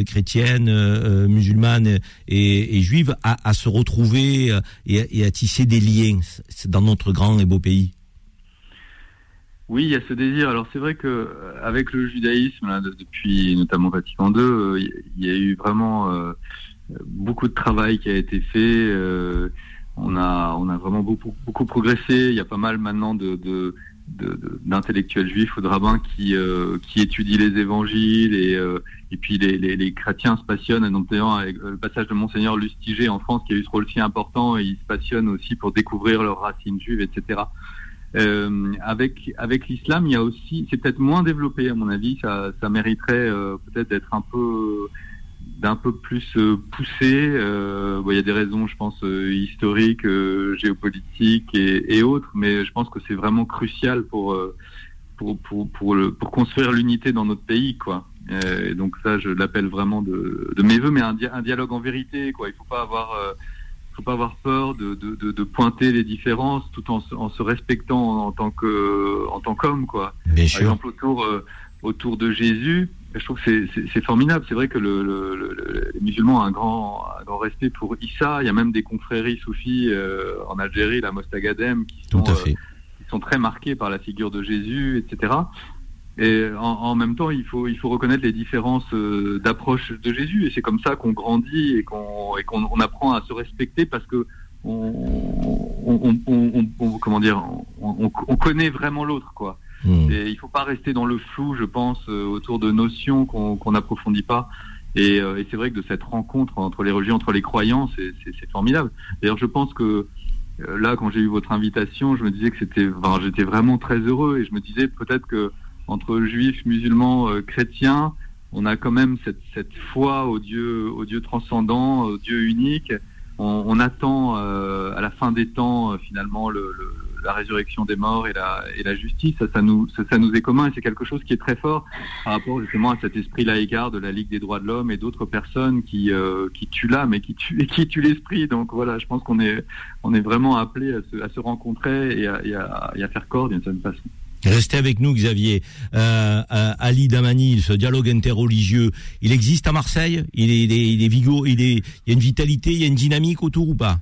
chrétiennes, musulmanes et, et juives à, à se retrouver euh, et, à tisser des liens dans notre grand et beau pays oui, il y a ce désir. Alors c'est vrai que euh, avec le judaïsme, depuis notamment Vatican II, euh, il y a eu vraiment beaucoup de travail qui a été fait. on a on a vraiment beaucoup beaucoup progressé. Il y a pas mal maintenant de, d'intellectuels juifs ou de rabbins qui, euh, qui étudient les évangiles et, euh, et puis les, les, les, chrétiens se passionnent, notamment avec le passage de Monseigneur Lustiger en France qui a eu ce rôle si important et ils se passionnent aussi pour découvrir leurs racines juives, etc. Euh, avec avec l'islam, il y a aussi, c'est peut-être moins développé à mon avis, ça, ça mériterait peut-être d'être un peu d'un peu plus euh, poussé. Euh, bon, il y a des raisons, je pense, euh, historiques, géopolitiques et, et, autres, mais je pense que c'est vraiment crucial pour pour pour pour, le, pour construire l'unité dans notre pays, quoi. Et donc ça, je l'appelle vraiment de, de mes voeux, mais un, un, dialogue en vérité, quoi. Il faut pas avoir faut pas avoir peur de, de, de, pointer les différences tout en, en se respectant en, tant que en tant qu'homme quoi. Bien Par exemple autour autour de Jésus, je trouve que c'est formidable. C'est vrai que le, le, les musulmans ont un grand, un grand respect pour Issa. Il y a même des confréries soufis euh, en Algérie, la Mostagadem, qui sont, euh, qui sont très marqués par la figure de Jésus, etc. Et en, en, même temps, il faut, il faut reconnaître les différences euh, d'approche de Jésus. Et c'est comme ça qu'on grandit et qu'on qu'on on apprend à se respecter parce que on, on, on comment dire, on, connaît vraiment l'autre, quoi. Hmm. Et il faut pas rester dans le flou, je pense, euh, autour de notions qu'on n'approfondit pas. Et, euh, et c'est vrai que de cette rencontre entre les religions, entre les croyants, c'est formidable. D'ailleurs, je pense que euh, là, quand j'ai eu votre invitation, je me disais que c'était, enfin, j'étais vraiment très heureux et je me disais peut-être que entre juifs, musulmans, chrétiens, on a quand même cette, cette foi au Dieu, au Dieu transcendant, au Dieu unique. On, on attend à la fin des temps finalement le, le la résurrection des morts et la, et la justice, ça, ça nous, ça, ça, nous est commun et c'est quelque chose qui est très fort par rapport justement à cet esprit laïcard de la Ligue des droits de l'homme et d'autres personnes qui, euh, qui tuent l'âme et qui tuent, (laughs) qui tuent l'esprit. Donc voilà, je pense qu'on est, on est vraiment appelé à se, à se rencontrer et à, et, à, et à, faire corps d'une certaine façon. Restez avec nous, Xavier. Euh, euh, Ali Damani, ce dialogue interreligieux, il existe à Marseille? Il est, il est, il est vigo, il est, il y a une vitalité, il y a une dynamique autour ou pas?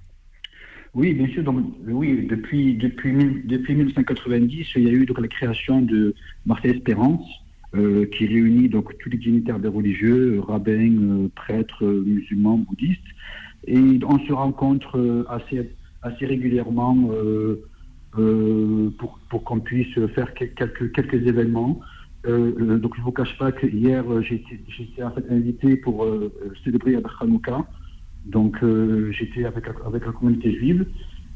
Oui, bien sûr. Donc, oui, depuis, depuis, depuis 1990, il y a eu donc la création de Marseille Espérance, euh, qui réunit donc tous les dignitaires des religieux, rabbins, euh, prêtres, musulmans, bouddhistes. Et on se rencontre assez, assez régulièrement euh, pour, pour qu'on puisse faire quelques, quelques événements. donc je ne vous cache pas que hier en fait invité pour célébrer à Hanouka. Donc euh, j'étais avec, avec la communauté juive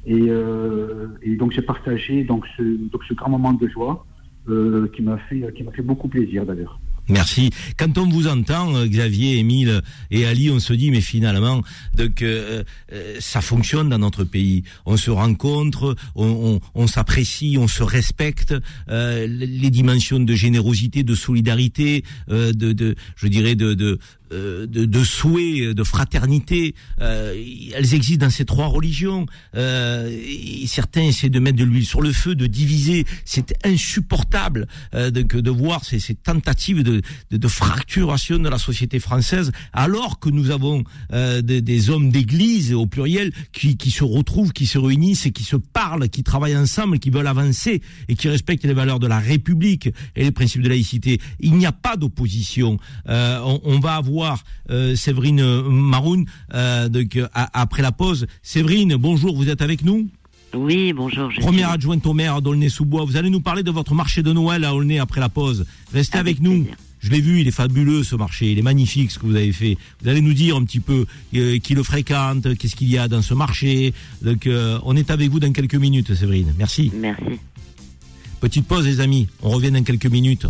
et, euh, et donc j'ai partagé donc ce, donc ce grand moment de joie euh, qui m'a fait qui m'a fait beaucoup plaisir d'ailleurs. Merci. Quand on vous entend, euh, Xavier, Émile et Ali, on se dit, mais finalement, donc euh, euh, ça fonctionne dans notre pays. On se rencontre, on, on, on s'apprécie, on se respecte. Euh, les dimensions de générosité, de solidarité, de, de, je dirais, de, de de, de souhait, de fraternité, euh, elles existent dans ces trois religions. Euh, certains essaient de mettre de l'huile sur le feu, de diviser. C'est insupportable euh, de, de voir ces, ces tentatives de, de, fracturation de la société française, alors que nous avons euh, des, hommes d'église au pluriel qui, qui se retrouvent, qui se réunissent et qui se parlent, qui travaillent ensemble, qui veulent avancer et qui respectent les valeurs de la République et les principes de laïcité. Il n'y a pas d'opposition. Euh, on, on, va avoir euh, Séverine Maroun donc, après la pause. Séverine, bonjour, vous êtes avec nous? Oui, bonjour. Première adjointe au maire d'Aulnay-sous-Bois. Vous allez nous parler de votre marché de Noël à Aulnay après la pause. Restez avec, nous. Je l'ai vu, il est fabuleux ce marché, il est magnifique ce que vous avez fait. Vous allez nous dire un petit peu euh, qui le fréquente, qu'est-ce qu'il y a dans ce marché. Donc euh, on est avec vous dans quelques minutes, Séverine. Merci. Merci. Petite pause les amis, on revient dans quelques minutes.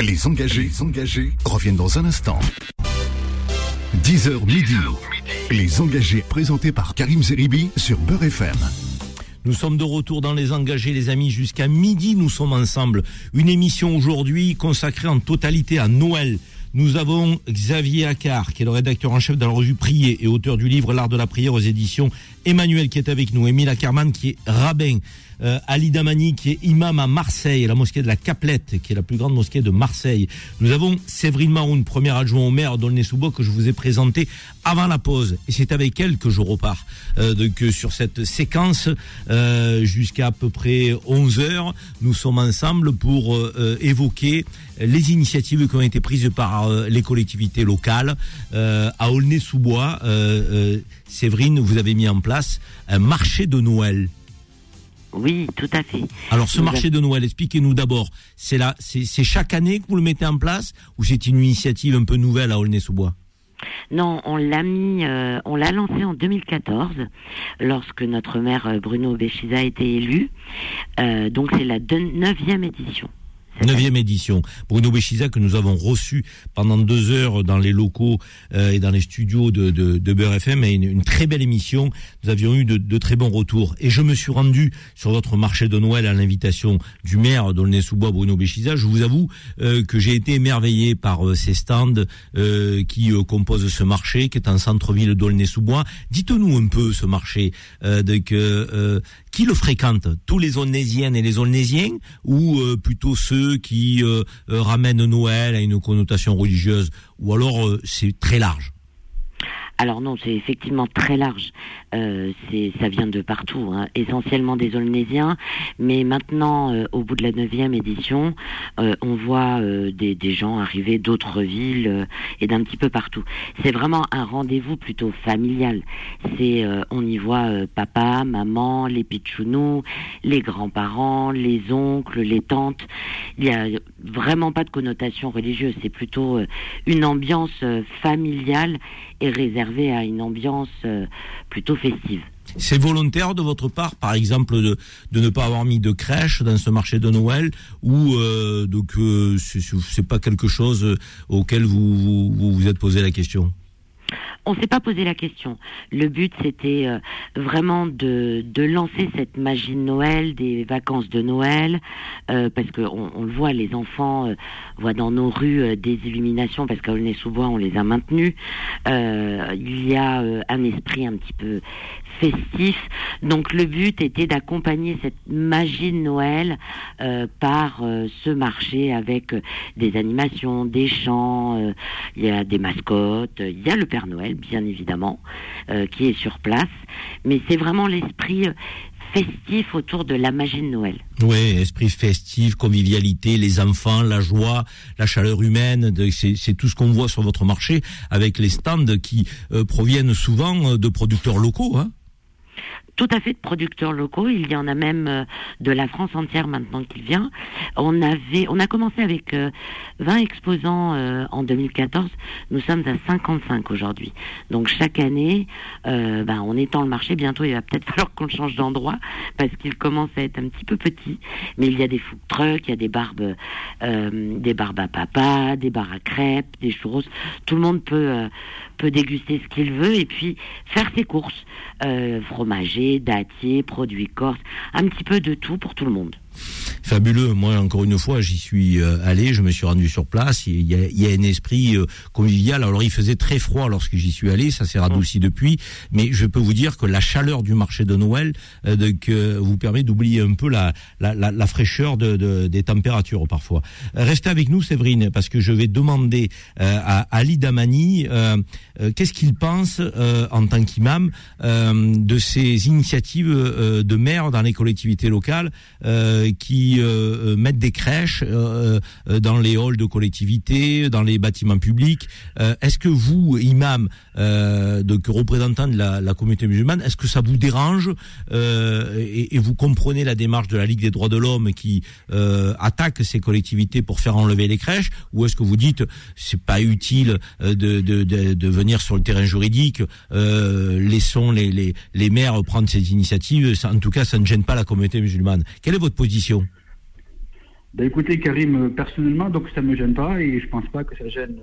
Les engagés, engagés reviennent dans un instant. 10h midi. Les engagés présentés par Karim Zeribi sur Beurre FM. Nous sommes de retour dans les engagés, les amis, jusqu'à midi. Nous sommes ensemble. Une émission aujourd'hui consacrée en totalité à Noël. Nous avons Xavier Accard, qui est le rédacteur en chef de la revue Prier et auteur du livre L'art de la prière aux éditions Emmanuel, qui est avec nous. Émile Ackerman, qui est rabbin euh, Ali Damani qui est imam à Marseille, la mosquée de la Caplette, qui est la plus grande mosquée de Marseille. Nous avons Séverine Maroun, première adjoint au maire d'Aulnay-sous-Bois, que je vous ai présenté avant la pause. Et c'est avec elle que je repars euh, euh, sur cette séquence euh, jusqu'à à peu près 11 heures. Nous sommes ensemble pour euh, évoquer les initiatives qui ont été prises par les collectivités locales à Aulnay-sous-Bois. Séverine, vous avez mis en place un marché de Noël Oui, tout à fait. Alors ce marché de Noël, expliquez-nous d'abord, c'est là, c'est chaque année que vous le mettez en place ou c'est une initiative un peu nouvelle à Aulnay-sous-Bois? Non, on l'a mis, euh, on l'a lancé en 2014 lorsque notre maire euh, Bruno Béchiza a été élu. Euh, donc c'est la neuvième édition. Neuvième édition. Bruno Béchiza que nous avons reçu pendant deux heures dans les locaux euh, et dans les studios de, de, de FM. Et une, très belle émission. Nous avions eu de, de, très bons retours. Et je me suis rendu sur votre marché de Noël à l'invitation du maire d'Aulnay-sous-Bois, Bruno Béchiza. Je vous avoue euh, que j'ai été émerveillé par euh, ces stands qui composent ce marché, qui est un centre-ville d'Aulnay-sous-Bois. Dites-nous un peu ce marché, de, que, qui le fréquente Tous les Aulnaysiennes et les Aulnaysiens ou plutôt ceux qui euh, euh, ramènent Noël à une connotation religieuse, ou alors euh, c'est très large? Alors non, c'est effectivement très large. Euh, ça vient de partout, hein. essentiellement des Olnésiens. Mais maintenant, euh, au bout de la neuvième édition, euh, on voit des, des, gens arriver d'autres villes et d'un petit peu partout. C'est vraiment un rendez-vous plutôt familial. C'est, on y voit papa, maman, les pitchounous, les grands-parents, les oncles, les tantes. Il y a vraiment pas de connotation religieuse. C'est plutôt une ambiance familiale et réservée à une ambiance plutôt C'est volontaire de votre part, par exemple, de, ne pas avoir mis de crèche dans ce marché de Noël, ou euh, donc euh, c'est pas quelque chose auquel vous vous, vous êtes posé la question? On s'est pas posé la question. Le but, c'était euh, vraiment de, de, lancer cette magie de Noël, des vacances de Noël, euh, parce qu'on on le voit, les enfants euh, voient dans nos rues des illuminations, parce qu'à Aulnay-sous-Bois, on les a maintenus. il y a un esprit un petit peu festif. Donc le but était d'accompagner cette magie de Noël par ce marché avec des animations, des chants, il y a des mascottes, il y a le Père Noël bien évidemment, euh, qui est sur place. Mais c'est vraiment l'esprit euh, festif autour de la magie de Noël. Oui, esprit festif, convivialité, les enfants, la joie, la chaleur humaine, c'est tout ce qu'on voit sur votre marché avec les stands qui euh, proviennent souvent de producteurs locaux. Hein tout à fait de producteurs locaux. Il y en a même euh, de la France entière maintenant qui vient. On avait, on a commencé avec 20 euh, exposants euh, en 2014. Nous sommes à 55 aujourd'hui. Donc chaque année, ben, on étend le marché. Bientôt, il va peut-être (laughs) falloir qu'on change d'endroit parce qu'il commence à être un petit peu petit. Mais il y a des food trucks, il y a des barbes, des barbes à papa, des bars à crêpes, des churros. Tout le monde peut peut déguster ce qu'il veut et puis faire ses courses. Euh, fromager, dattier, produits corse, un petit peu de tout pour tout le monde. Fabuleux. Moi, encore une fois, j'y suis euh, allé, je me suis rendu sur place. Il y a, il y a un esprit euh, convivial. Alors, il faisait très froid lorsque j'y suis allé. Ça s'est radouci depuis. Mais je peux vous dire que la chaleur du marché de Noël euh, vous permet d'oublier un peu la, la, la, fraîcheur de, de, des températures parfois. Restez avec nous, Séverine, parce que je vais demander à Ali Damani qu'est-ce qu'il pense en tant qu'imam de ces initiatives de maire dans les collectivités locales euh, euh, mettent des crèches euh, dans les halls de collectivité, dans les bâtiments publics. est-ce que vous, imam, donc représentant de la, communauté musulmane, est-ce que ça vous dérange et, vous comprenez la démarche de la Ligue des droits de l'homme qui attaque ces collectivités pour faire enlever les crèches, ou est-ce que vous dites c'est pas utile de, venir sur le terrain juridique, laissons les maires prendre ces initiatives, en tout cas ça ne gêne pas la communauté musulmane. Quelle est votre position ben écoutez, Karim, euh, personnellement, donc ça ne me gêne pas et je ne pense pas que ça gêne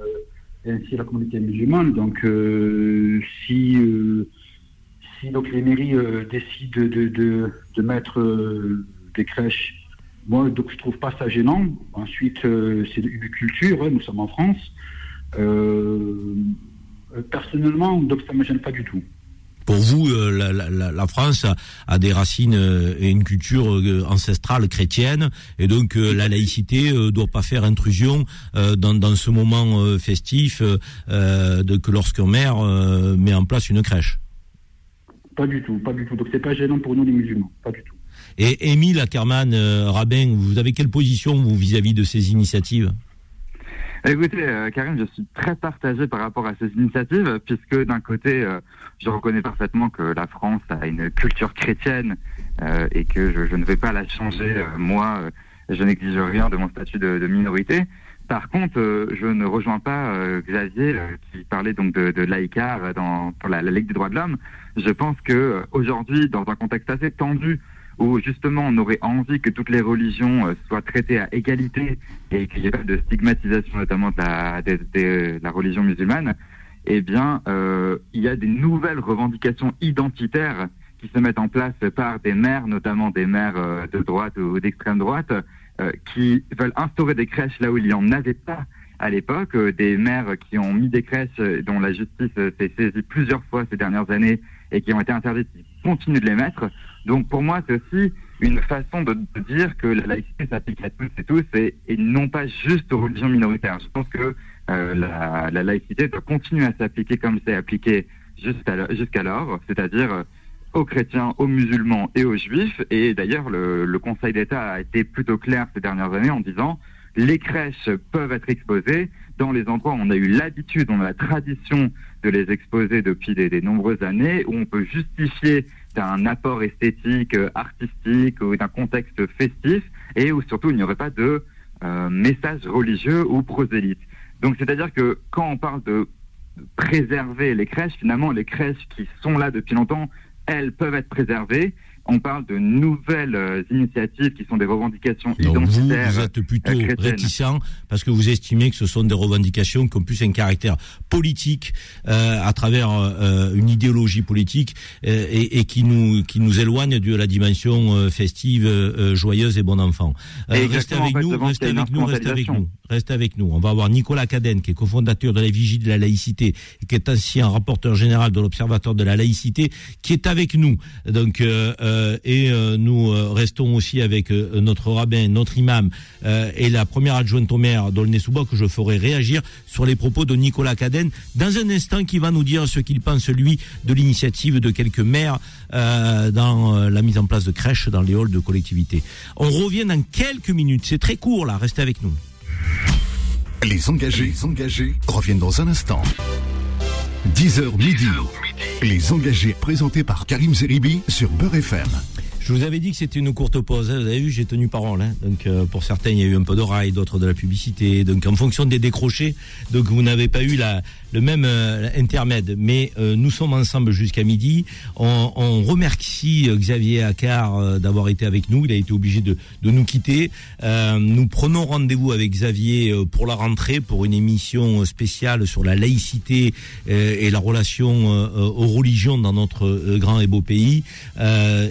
euh, ainsi la communauté musulmane. Donc, euh, si, si donc les mairies décident de, de, mettre des crèches, moi, donc je trouve pas ça gênant. Ensuite, c'est une culture, hein, nous sommes en France. personnellement, donc ça ne me gêne pas du tout. Pour vous, euh, la, la, la, France a, des racines euh, et une culture euh, ancestrale chrétienne, et donc la laïcité ne doit pas faire intrusion dans, dans, ce moment festif de, que lorsqu'un maire met en place une crèche. Pas du tout, pas du tout. Donc c'est pas gênant pour nous les musulmans, pas du tout. Et Émile Ackerman, rabbin, vous avez quelle position vous vis-à-vis de ces initiatives? Écoutez, euh, Karim, je suis très partagé par rapport à ces initiatives, puisque d'un côté, je reconnais parfaitement que la France a une culture chrétienne et que je, ne vais pas la changer. moi, je n'exige rien de mon statut de, minorité. Par contre, je ne rejoins pas Xavier qui parlait donc de, de pour la, Ligue des droits de l'homme. Je pense que aujourd'hui, dans un contexte assez tendu, où justement on aurait envie que toutes les religions soient traitées à égalité et qu'il n'y ait pas de stigmatisation notamment la, de la religion musulmane, eh bien, euh, il y a des nouvelles revendications identitaires qui se mettent en place par des maires, notamment des maires euh, de droite ou d'extrême droite, euh, qui veulent instaurer des crèches là où il n'y en avait pas à l'époque, des maires qui ont mis des crèches dont la justice s'est saisie plusieurs fois ces dernières années et qui ont été interdites, qui continuent de les mettre. Donc pour moi, c'est aussi une façon de, dire que la laïcité s'applique à tous et tous et, et non pas juste aux religions minoritaires. Je pense que euh, la, la, laïcité doit continuer à s'appliquer comme c'est appliqué jusqu'alors, c'est-à-dire euh, aux chrétiens, aux musulmans et aux juifs. Et d'ailleurs, le, Conseil d'État a été plutôt clair ces dernières années en disant les crèches peuvent être exposées dans les endroits où on a eu l'habitude, on a la tradition de les exposer depuis des, des nombreuses années, où on peut justifier d'un apport esthétique, euh, artistique ou d'un contexte festif, et où surtout il n'y aurait pas de euh, message religieux ou prosélyte. Donc c'est-à-dire que quand on parle de préserver les crèches, finalement les crèches qui sont là depuis longtemps, elles peuvent être préservées on parle de nouvelles euh, initiatives qui sont des revendications identitaires. Vous, vous êtes plutôt euh, réticent parce que vous estimez que ce sont des revendications qui ont plus un caractère politique euh, à travers euh, une idéologie politique et, et, qui nous qui nous éloigne de la dimension festive, joyeuse et bon enfant. restez avec nous, restez avec nous, restez avec nous, restez avec nous. On va avoir Nicolas Caden qui est cofondateur de la Vigie de la laïcité et qui est ancien rapporteur général de l'Observatoire de la laïcité, qui est avec nous. Donc euh, euh, et euh, nous euh, restons aussi avec notre rabbin, notre imam et la première adjointe au maire d'Aulnay-sous-Bois que je ferai réagir sur les propos de Nicolas Caden dans un instant qui va nous dire ce qu'il pense lui de l'initiative de quelques maires dans la mise en place de crèches dans les halls de collectivité. On revient dans quelques minutes, c'est très court là, restez avec nous. Les engagés, les engagés reviennent dans un instant. 10h midi. Les engagés présentés par Karim Zeribi sur Beurre FM. Je vous avais dit que c'était une courte pause. Vous avez vu, j'ai tenu parole. Hein. Donc, euh, pour certains, il y a eu un peu d'oreille, d'autres de la publicité. Donc, en fonction des décrochés, donc vous n'avez pas eu la, le même euh, intermède. Mais euh, nous sommes ensemble jusqu'à midi. On, on remercie Xavier Accard d'avoir été avec nous. Il a été obligé de, de nous quitter. nous prenons rendez-vous avec Xavier pour la rentrée pour une émission spéciale sur la laïcité et la relation aux religions dans notre grand et beau pays.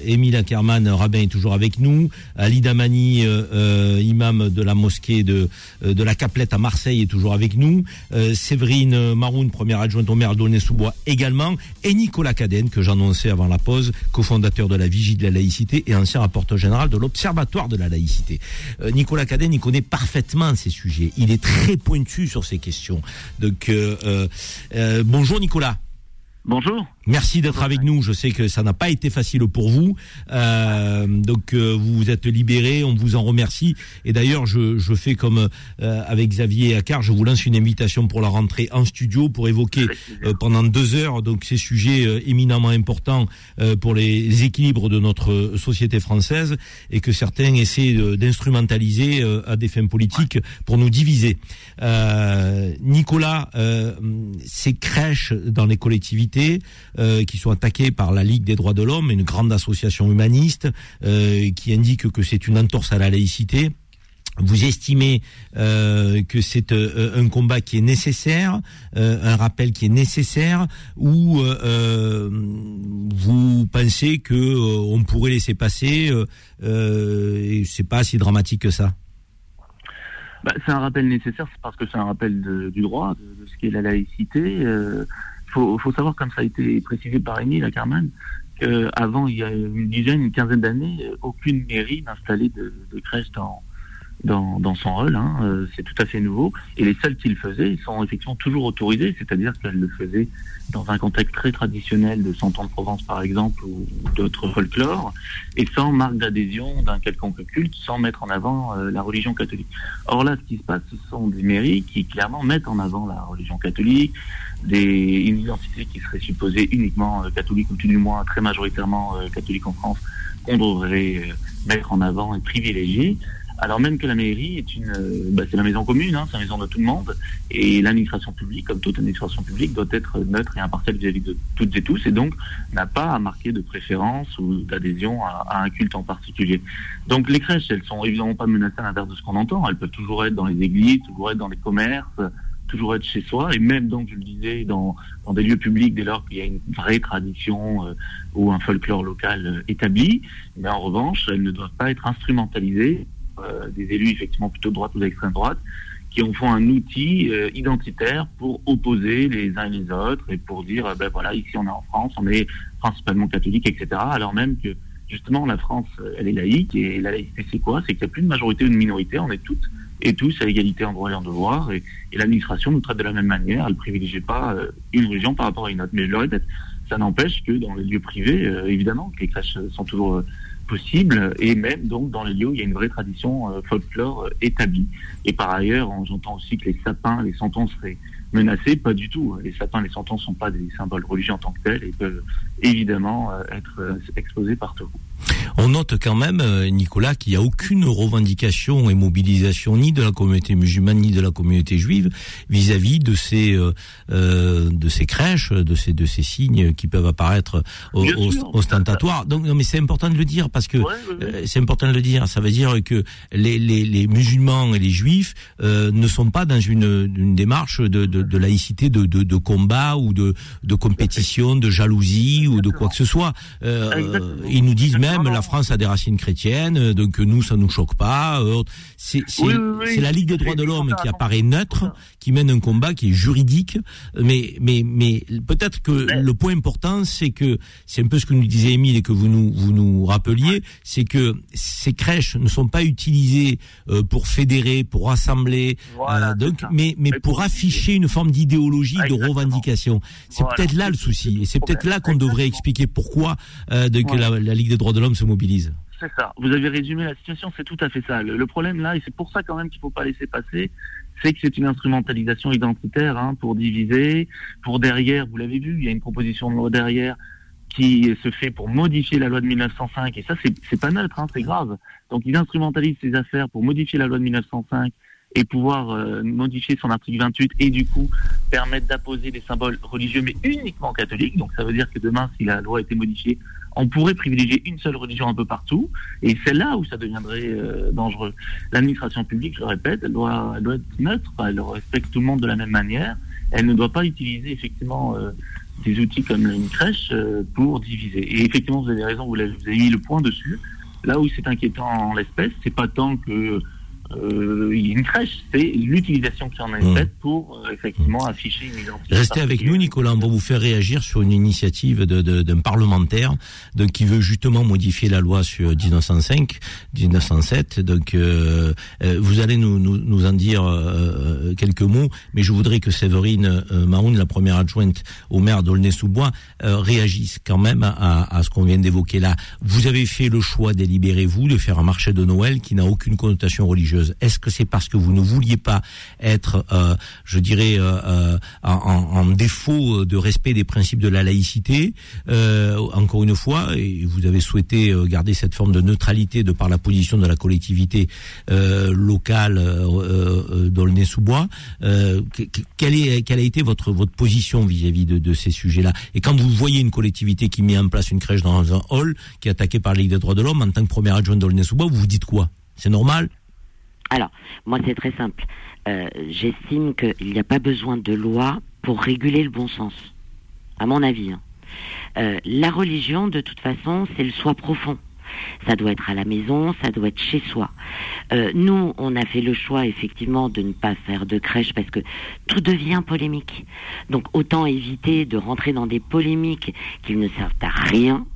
Émile Accard rabbin, est toujours avec nous. Ali Damani, euh, euh, imam de la mosquée de, euh, de la Caplette à Marseille, est toujours avec nous. Séverine Maroun, première adjointe au maire d'Aulnay-sous-Bois, également. Et Nicolas Caden, que j'annonçais avant la pause, cofondateur de la Vigie de la laïcité et ancien rapporteur général de l'Observatoire de la laïcité. Nicolas Caden, il connaît parfaitement ces sujets. Il est très pointu sur ces questions. Donc, bonjour Nicolas. Bonjour. Merci d'être avec nous. Je sais que ça n'a pas été facile pour vous. Euh, donc euh, vous vous êtes libéré, on vous en remercie. Et d'ailleurs, je, je, fais comme euh, avec Xavier Accard, je vous lance une invitation pour la rentrée en studio pour évoquer euh, pendant deux heures donc ces sujets euh, éminemment importants pour les équilibres de notre société française et que certains essaient d'instrumentaliser à des fins politiques pour nous diviser. Nicolas, ces crèches dans les collectivités. Euh, qui sont attaqués par la Ligue des droits de l'homme, une grande association humaniste, euh, qui indique que c'est une entorse à la laïcité. Vous estimez euh, que c'est un combat qui est nécessaire, un rappel qui est nécessaire, ou vous pensez que on pourrait laisser passer et c'est pas si dramatique que ça? Bah, C'est un rappel nécessaire, c'est parce que c'est un rappel du droit, de, ce qu'est la laïcité faut, faut savoir, comme ça a été précisé par Émile Carman, qu'avant, il y a une dizaine, une quinzaine d'années, aucune mairie n'installait de, de crèche dans, dans, dans son rôle. Hein. Euh, c'est tout à fait nouveau. Et les seuls qui le faisaient, sont effectivement toujours autorisés, c'est-à-dire qu'elles le faisaient dans un contexte très traditionnel de Cent ans de Provence, par exemple, ou d'autres folklore, et sans marque d'adhésion d'un quelconque culte, sans mettre en avant euh, la religion catholique. Or là, ce qui se passe, ce sont des mairies qui clairement mettent en avant la religion catholique, des, une identité qui serait supposée uniquement euh, catholique, ou tout du moins très majoritairement catholique en France, qu'on devrait mettre en avant et privilégier alors même que la mairie est une, euh, bah, c'est la maison commune, hein, c'est la maison de tout le monde, et l'administration publique, comme toute administration publique, doit être neutre et impartiale vis-à-vis de toutes et tous, et donc n'a pas à marquer de préférence ou d'adhésion à, un culte en particulier. Donc les crèches, elles sont évidemment pas menacées à l'inverse de ce qu'on entend, elles peuvent toujours être dans les églises, toujours être dans les commerces, toujours être chez soi, et même donc, je le disais, dans, des lieux publics, dès lors qu'il y a une vraie tradition euh, ou un folklore local euh, établi, mais en revanche, elles ne doivent pas être instrumentalisées euh, des élus effectivement plutôt droite ou d'extrême droite, qui en font un outil identitaire pour opposer les uns et les autres et pour dire, ben voilà, ici on est en France, on est principalement catholique, etc. Alors même que justement la France, elle est laïque et la laïcité c'est quoi? C'est qu'il n'y a plus de majorité ou de minorité, on est toutes et tous à égalité en droit et en devoir et, l'administration nous traite de la même manière, elle ne privilégie pas une religion par rapport à une autre. Mais je le répète, ça n'empêche que dans les lieux privés, évidemment, que les crèches sont toujours possible, et même donc dans les lieux où il y a une vraie tradition euh, folklore euh, établie. Et par ailleurs, j'entends aussi que les sapins, les seraient menacés, pas du tout. Les sapins, les santons ne sont pas des symboles religieux en tant que tels et peuvent évidemment euh, être exposés partout. On note quand même, euh, Nicolas, qu'il n'y a aucune revendication et mobilisation ni de la communauté musulmane ni de la communauté juive vis-à-vis de ces euh, euh, de ces crèches, de ces de ces signes qui peuvent apparaître ostentatoires. Donc, non, mais c'est important de le dire parce que c'est important de le dire. Ça veut dire que les, les, les musulmans et les juifs ne sont pas dans une, une démarche de, de, de laïcité, de, de, de, combat ou de, de compétition, de jalousie ou de quoi que ce soit. ils nous disent même la France a des racines chrétiennes, euh, donc nous ça nous choque pas. Euh, c'est la Ligue des droits de l'homme qui apparaît neutre, qui mène un combat qui est juridique, mais mais mais peut-être que le point important c'est que c'est un peu ce que nous disait Émile et que vous nous vous nous rappeliez, c'est que ces crèches ne sont pas utilisées euh, pour fédérer, pour rassembler, donc mais mais pour afficher une forme d'idéologie, de revendication. C'est peut-être là le souci, et c'est peut-être là qu'on devrait expliquer pourquoi que la, la Ligue des droits de l'homme se mobilise. C'est ça. Vous avez résumé la situation, c'est tout à fait ça. Le, problème là, et c'est pour ça quand même qu'il ne faut pas laisser passer, c'est que c'est une instrumentalisation identitaire hein, pour diviser, pour derrière, vous l'avez vu, il y a une proposition de loi derrière qui se fait pour modifier la loi de 1905, et ça c'est pas neutre, hein, c'est grave. Donc ils instrumentalisent ces affaires pour modifier la loi de 1905 et pouvoir euh, modifier son article 28 et du coup permettre d'apposer des symboles religieux mais uniquement catholiques. Donc ça veut dire que demain, si la loi été modifiée, on pourrait privilégier une seule religion un peu partout, et c'est là où ça deviendrait euh, dangereux. L'administration publique, je le répète, elle doit, doit être neutre, elle respecte tout le monde de la même manière, elle ne doit pas utiliser effectivement euh, des outils comme une crèche euh, pour diviser. Et effectivement, vous avez raison, vous avez, mis le point dessus. Là où c'est inquiétant en l'espèce, c'est pas tant que euh, une crèche, c'est l'utilisation qui en est mmh. faite pour euh, effectivement afficher une identité. Restez avec nous, Nicolas. On va vous faire réagir sur une initiative d'un de, de, parlementaire donc, qui veut justement modifier la loi sur 1905, 1907. Donc, euh, euh, vous allez nous, nous, nous en dire euh, quelques mots, mais je voudrais que Séverine Mahoun, la première adjointe au maire d'Aulnay-sous-Bois, réagisse quand même à, à ce qu'on vient d'évoquer là. Vous avez fait le choix, délibérez-vous, de faire un marché de Noël qui n'a aucune connotation religieuse. Est-ce que c'est parce que vous ne vouliez pas être, euh, je dirais, euh, euh, en, défaut de respect des principes de la laïcité Encore une fois, et vous avez souhaité garder cette forme de neutralité de par la position de la collectivité locale d'Aulnay-sous-Bois. quelle, quelle a été votre, votre position vis-à-vis de, de, ces sujets-là? Et quand vous voyez une collectivité qui met en place une crèche dans un hall, qui est attaquée par la Ligue des droits de l'homme, en tant que premier adjoint d'Aulnay-sous-Bois, vous vous dites quoi? C'est normal? Alors, moi, c'est très simple. Euh, j'estime qu'il n'y a pas besoin de loi pour réguler le bon sens, à mon avis. Hein. Euh, la religion, de toute façon, c'est le soi profond. Ça doit être à la maison, ça doit être chez soi. Euh, nous, on a fait le choix effectivement de ne pas faire de crèche parce que tout devient polémique. Donc autant éviter de rentrer dans des polémiques qui ne servent à rien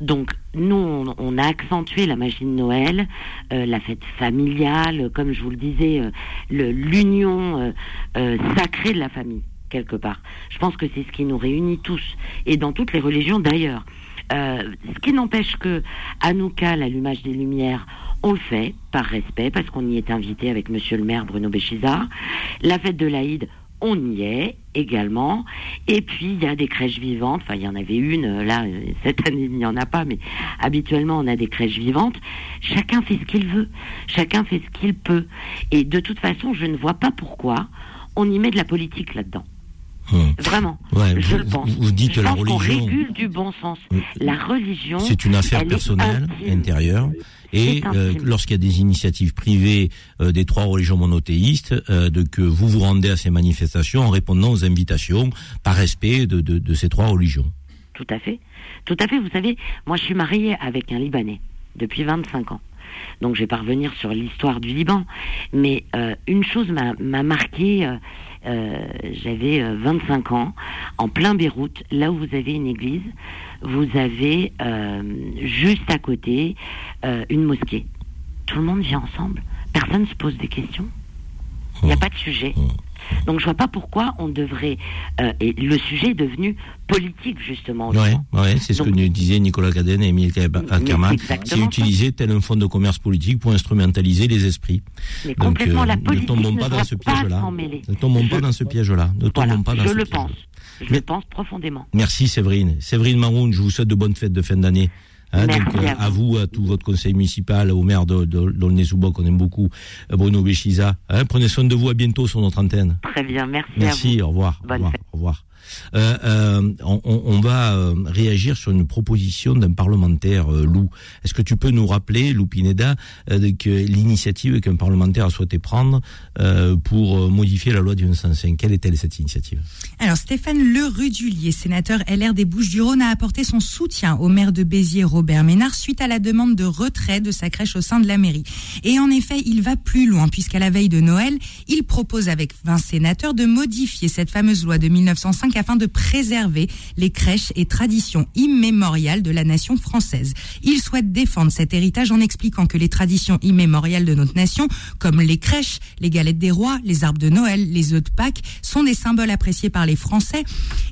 Donc nous, on, a accentué la magie de Noël, euh, la fête familiale, comme je vous le disais, euh, l'union euh, sacrée de la famille quelque part. Je pense que c'est ce qui nous réunit tous et dans toutes les religions d'ailleurs. ce qui n'empêche que Hanouka, l'allumage des lumières, on le fait par respect parce qu'on y est invité avec Monsieur le maire Bruno Béchizard. La fête de l'Aïd, on y est également. Et puis, il y a des crèches vivantes. Enfin, il y en avait une. Là, cette année, il n'y en a pas, mais habituellement, on a des crèches vivantes. Chacun fait ce qu'il veut. Chacun fait ce qu'il peut. Et de toute façon, je ne vois pas pourquoi on y met de la politique là-dedans. Hum. Vraiment, je vous, le pense. Vous dites je la religion. régule du bon sens. La religion. C'est une affaire personnelle, intérieure. Et euh, lorsqu'il y a des initiatives privées euh, des trois religions monothéistes, euh, de que vous vous rendez à ces manifestations en répondant aux invitations par respect de, de, de ces trois religions. Tout à fait. Tout à fait. Vous savez, moi je suis mariée avec un Libanais depuis 25 ans. Donc je vais pas revenir sur l'histoire du Liban. Mais euh, une chose m'a marqué, euh, euh, j'avais 25 ans, en plein Beyrouth, là où vous avez une église, vous avez juste à côté une mosquée. Tout le monde vient ensemble. Personne ne se pose des questions. Il n'y a pas de sujet. Donc je vois pas pourquoi on devrait. Euh, et le sujet est devenu politique justement. Oui, ouais, c'est ce que nous disaient Nicolas Caden et Emile Ackerman. C'est utiliser tel un fonds de commerce politique pour instrumentaliser les esprits. Mais Donc, complètement, la politique ne tombons pas dans ce piège-là. Ne tombons pas dans ce piège-là. Ne tombons pas dans je ce le piège. pense. Je le pense profondément. Merci Séverine. Séverine Maroun, je vous souhaite de bonnes fêtes de fin d'année. Hein, donc, euh, à, vous. à tout votre conseil municipal, au maire de qu'on aime beaucoup, euh, Bruno Béchiza. Hein, prenez soin de vous, à bientôt sur notre antenne. Très bien, merci. Merci, au revoir. au revoir. Au revoir. Euh, euh, on, va euh, réagir sur une proposition d'un parlementaire, Lou. Est-ce que tu peux nous rappeler, Lou Pineda, que l'initiative qu'un parlementaire a souhaité prendre pour modifier la loi du 1905 Quelle est-elle cette initiative? Alors Stéphane Le Rudulier, sénateur LR des Bouches-du-Rhône, a apporté son soutien au maire de Béziers, Robert Ménard, suite à la demande de retrait de sa crèche au sein de la mairie. Et en effet, il va plus loin, puisqu'à la veille de Noël, il propose avec 20 sénateurs de modifier cette fameuse loi de 1905 afin de préserver les crèches et traditions immémoriales de la nation française. Il souhaite défendre cet héritage en expliquant que les traditions immémoriales de notre nation, comme les crèches, les galettes des rois, les arbres de Noël, les œufs de Pâques, sont des symboles appréciés par les Français,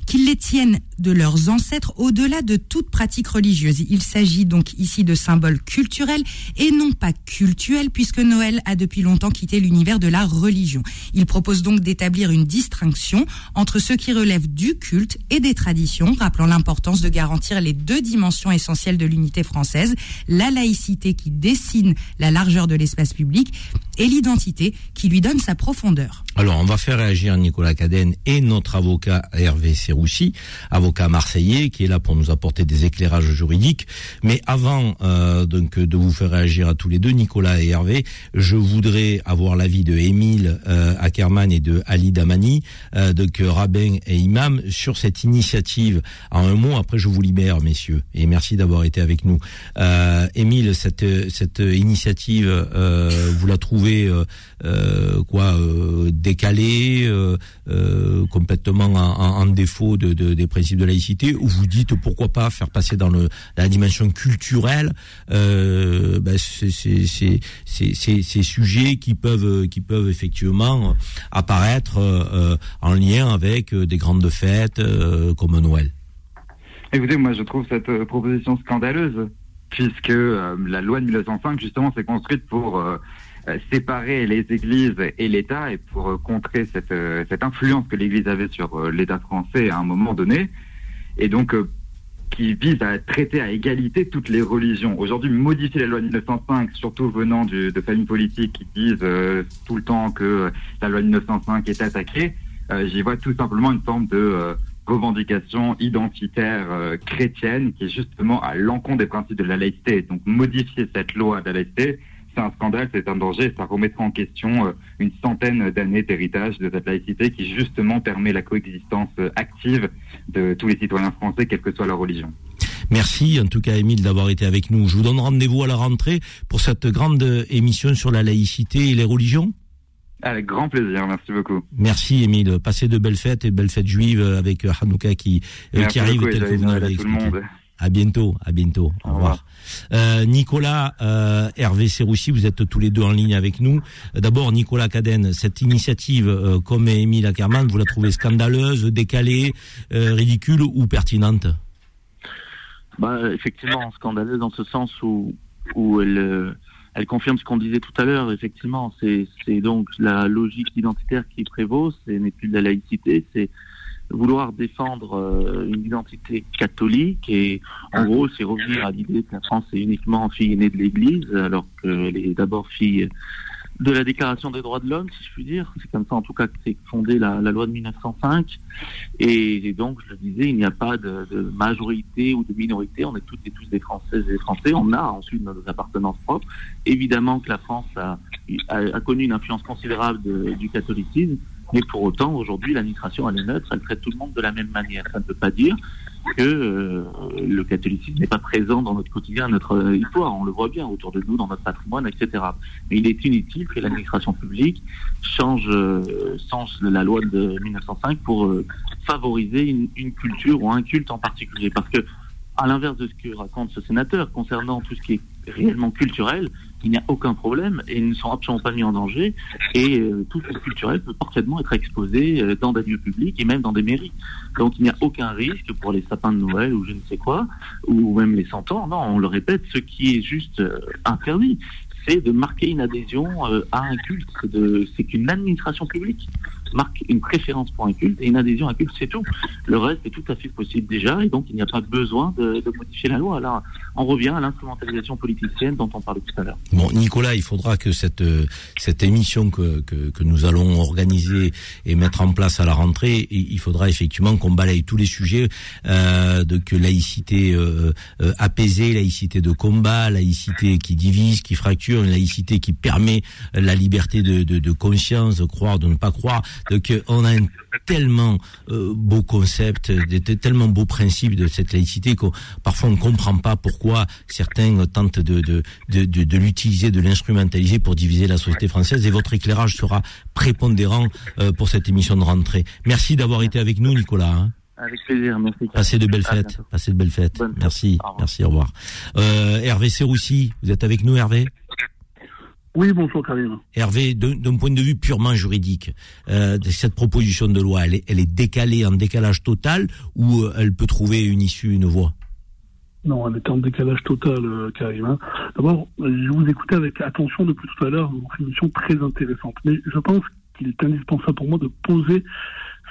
qu'ils les tiennent de leurs ancêtres au-delà de toute pratique religieuse. Il s'agit donc ici de symboles culturels et non pas cultuels puisque Noël a depuis longtemps quitté l'univers de la religion. Il propose donc d'établir une distinction entre ceux qui relèvent du culte et des traditions, rappelant l'importance de garantir les deux dimensions essentielles de l'unité française, la laïcité qui dessine la largeur de l'espace public et l'identité qui lui donne sa profondeur. Alors, on va faire réagir Nicolas Cadenne et notre avocat Hervé Serroussi, avocat marseillais, qui est là pour nous apporter des éclairages juridiques. Mais avant euh, donc de vous faire réagir à tous les deux, Nicolas et Hervé, je voudrais avoir l'avis de Émile euh, Ackerman et de Ali Damani, euh, donc rabbin et imam, sur cette initiative. En un mot, après je vous libère, messieurs, et merci d'avoir été avec nous. Euh, Émile, cette cette initiative, euh, vous la trouvez euh, quoi décalée, complètement en, défaut de, de, des principes de laïcité, ou vous dites pourquoi pas faire passer dans le la dimension culturelle ben, ces, sujets qui peuvent qui peuvent effectivement apparaître en lien avec des grandes fêtes comme Noël. Écoutez, moi je trouve cette proposition scandaleuse puisque la loi de 1905 justement s'est construite pour euh, séparer les églises et l'État et pour euh, contrer euh, cette influence que l'Église avait sur l'État français à un moment donné, et donc qui vise à traiter à égalité toutes les religions. Aujourd'hui, modifier la loi de 1905, surtout venant de familles politiques qui disent tout le temps que la loi de 1905 est attaquée, j'y vois tout simplement une forme de revendication identitaire chrétienne qui est justement à l'encontre des principes de la laïcité. Donc modifier cette loi de la laïcité, c'est un scandale, c'est un danger, ça remettra en question euh, une centaine d'années d'héritage de cette laïcité qui justement permet la coexistence euh, active de tous les citoyens français, quelle que soit leur religion. Merci en tout cas Émile d'avoir été avec nous. Je vous donne rendez-vous à la rentrée pour cette grande émission sur la laïcité et les religions. Avec grand plaisir, merci beaucoup. Merci Émile, passez de belles fêtes et belles fêtes juives avec Hanouka qui, euh, qui arrive tel que vous tout le monde. À bientôt, à bientôt. Au, revoir. Euh, Nicolas, euh, Hervé Serroussi, vous êtes tous les deux en ligne avec nous. D'abord, Nicolas Caden, cette initiative, euh, comme Émile Ackerman, vous la trouvez scandaleuse, décalée, ridicule ou pertinente? Bah, Effectivement, scandaleuse dans ce sens où, où elle, elle confirme ce qu'on disait tout à l'heure. Effectivement, c'est donc la logique identitaire qui prévaut, ce n'est plus de la laïcité, c'est vouloir défendre euh, une identité catholique. Et en gros c'est revenir à l'idée que la France est uniquement fille aînée de l'Église alors qu'elle est d'abord fille de la Déclaration des droits de l'homme, si je puis dire. C'est comme ça en tout cas que c'est fondé la, loi de 1905. Et, donc, je le disais, il n'y a pas de, majorité ou de minorité. On est toutes et tous des Françaises et des Français. On a ensuite nos appartenances propres. Évidemment que la France a, connu une influence considérable du catholicisme. Mais pour autant, aujourd'hui, l'administration, elle est neutre, elle traite tout le monde de la même manière. Ça ne veut pas dire que euh, le catholicisme n'est pas présent dans notre quotidien, notre histoire. On le voit bien autour de nous, dans notre patrimoine, etc. Mais il est inutile que l'administration publique change, euh, change la loi de 1905 pour euh, favoriser une, une, culture ou un culte en particulier. Parce que, à l'inverse de ce que raconte ce sénateur concernant tout ce qui est réellement culturel, il n'y a aucun problème et ils ne sont absolument pas mis en danger. Et euh, tout ce culturel peut parfaitement être exposé euh, dans des lieux publics et même dans des mairies. Donc il n'y a aucun risque pour les sapins de Noël ou je ne sais quoi, ou même les centaures. Non, on le répète, ce qui est juste euh, interdit, c'est de marquer une adhésion à un culte. C'est qu'une administration publique marque une préférence pour un culte et une adhésion à un culte, c'est tout. Le reste est tout à fait possible déjà et donc il n'y a pas besoin de, modifier la loi. Là, on revient à l'instrumentalisation politicienne dont on parlait tout à l'heure. Bon, Nicolas, il faudra que cette cette émission que, que, nous allons organiser et mettre en place à la rentrée, il faudra effectivement qu'on balaye tous les sujets euh, de que laïcité euh, euh, apaisée, laïcité de combat, laïcité qui divise, qui fracture, une laïcité qui permet la liberté de, de, de conscience, de croire, de ne pas croire. Donc on a un tellement euh, beau concept, tellement beaux principes de cette laïcité qu'on parfois on ne comprend pas pourquoi certains tentent de de, de, de, l'utiliser, de l'instrumentaliser pour diviser la société française. Et votre éclairage sera prépondérant euh, pour cette émission de rentrée. Merci d'avoir été avec nous, Nicolas. Hein. Avec plaisir, merci. Passez de belles fêtes. Passez de belles fêtes. merci, merci, au revoir. Euh, Hervé Serroussi, vous êtes avec nous, Hervé? Oui, bonjour Karim. Hervé, d'un point de vue purement juridique, euh, cette proposition de loi, elle est, elle est décalée en décalage total ou euh, elle peut trouver une issue, une voie? Non, elle est en décalage total, euh, Karim. Hein. D'abord, je vous écoutais avec attention depuis tout à l'heure, une émission très intéressante. Mais je pense qu'il est indispensable pour moi de poser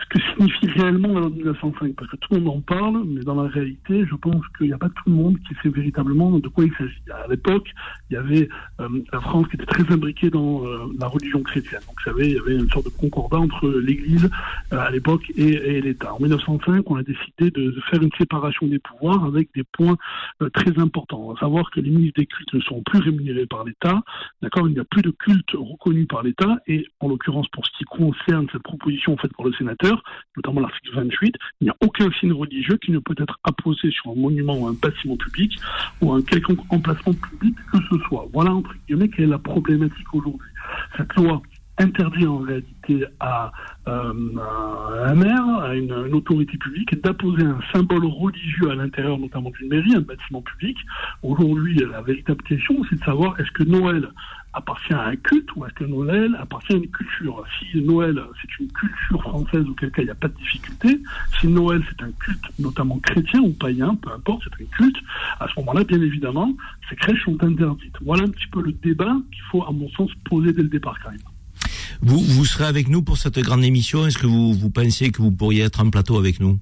ce que signifie réellement la loi de 1905, parce que tout le monde en parle, mais dans la réalité, je pense qu'il n'y a pas tout le monde qui sait véritablement de quoi il s'agit. À l'époque, il y avait euh, la France qui était très imbriquée dans euh, la religion chrétienne. Donc, vous savez, il y avait une sorte de concordat entre l'Église euh, à l'époque et, l'État. En 1905, on a décidé de, faire une séparation des pouvoirs avec des points très importants. À savoir que les ministres des cultes ne sont plus rémunérés par l'État, d'accord Il n'y a plus de culte reconnu par l'État, et en l'occurrence, pour ce qui concerne cette proposition faite par le sénateur, notamment l'article 28, il n'y a aucun signe religieux qui ne peut être apposé sur un monument ou un bâtiment public ou un quelconque emplacement public que ce soit. Voilà, entre guillemets, quelle est la problématique aujourd'hui. Cette loi interdit en réalité à, euh, un maire, à une, autorité publique, d'apposer un symbole religieux à l'intérieur notamment d'une mairie, un bâtiment public. Aujourd'hui, la véritable question, c'est de savoir est-ce que Noël appartient à un culte ou est-ce que Noël appartient à une culture Si Noël, c'est une culture française, auquel cas il n'y a pas de difficulté. Si Noël, c'est un culte notamment chrétien ou païen, peu importe, c'est un culte, à ce moment-là, bien évidemment, ces crèches sont interdites. Voilà un petit peu le débat qu'il faut, à mon sens, poser dès le départ quand même. Vous, vous serez avec nous pour cette grande émission Est-ce que vous, vous pensez que vous pourriez être en plateau avec nous?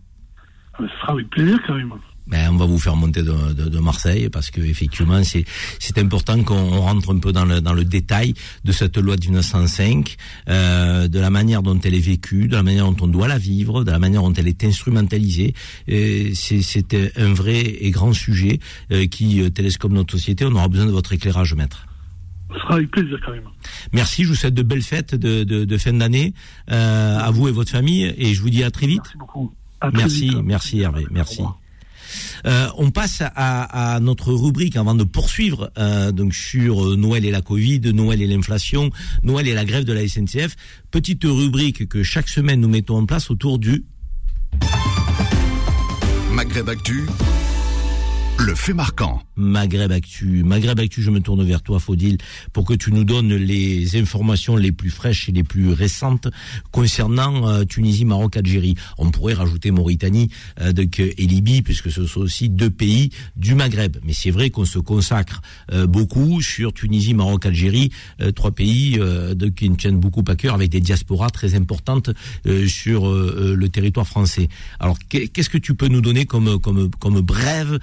Ce sera avec plaisir, carrément ben, on va vous faire monter de, de, de Marseille parce que effectivement c'est c'est important qu'on rentre un peu dans le dans le détail de cette loi de 1905, euh, de la manière dont elle est vécue, de la manière dont on doit la vivre, de la manière dont elle est instrumentalisée. C'est un vrai et grand sujet euh, qui euh, télescope notre société. On aura besoin de votre éclairage, maître. Ce sera avec plaisir, quand même. Merci, je vous souhaite de belles fêtes de, de, de fin d'année euh, à vous et votre famille, et je vous dis à très vite. Merci beaucoup. merci, merci Hervé, merci. Euh, on passe à, notre rubrique avant de poursuivre euh, donc sur euh, Noël et la Covid, Noël et l'inflation, Noël et la grève de la SNCF. Petite rubrique que chaque semaine nous mettons en place autour du le fait marquant. Maghreb Actu. Maghreb Actu, je me tourne vers toi, Faudil, pour que tu nous donnes les informations les plus fraîches et les plus récentes concernant euh, Tunisie, Maroc, Algérie. On pourrait rajouter Mauritanie euh, et Libye, puisque ce sont aussi deux pays du Maghreb. Mais c'est vrai qu'on se consacre euh, beaucoup sur Tunisie, Maroc, Algérie, trois pays qui nous tiennent beaucoup à cœur, avec des diasporas très importantes sur le territoire français. Alors, qu'est-ce que tu peux nous donner comme comme comme brève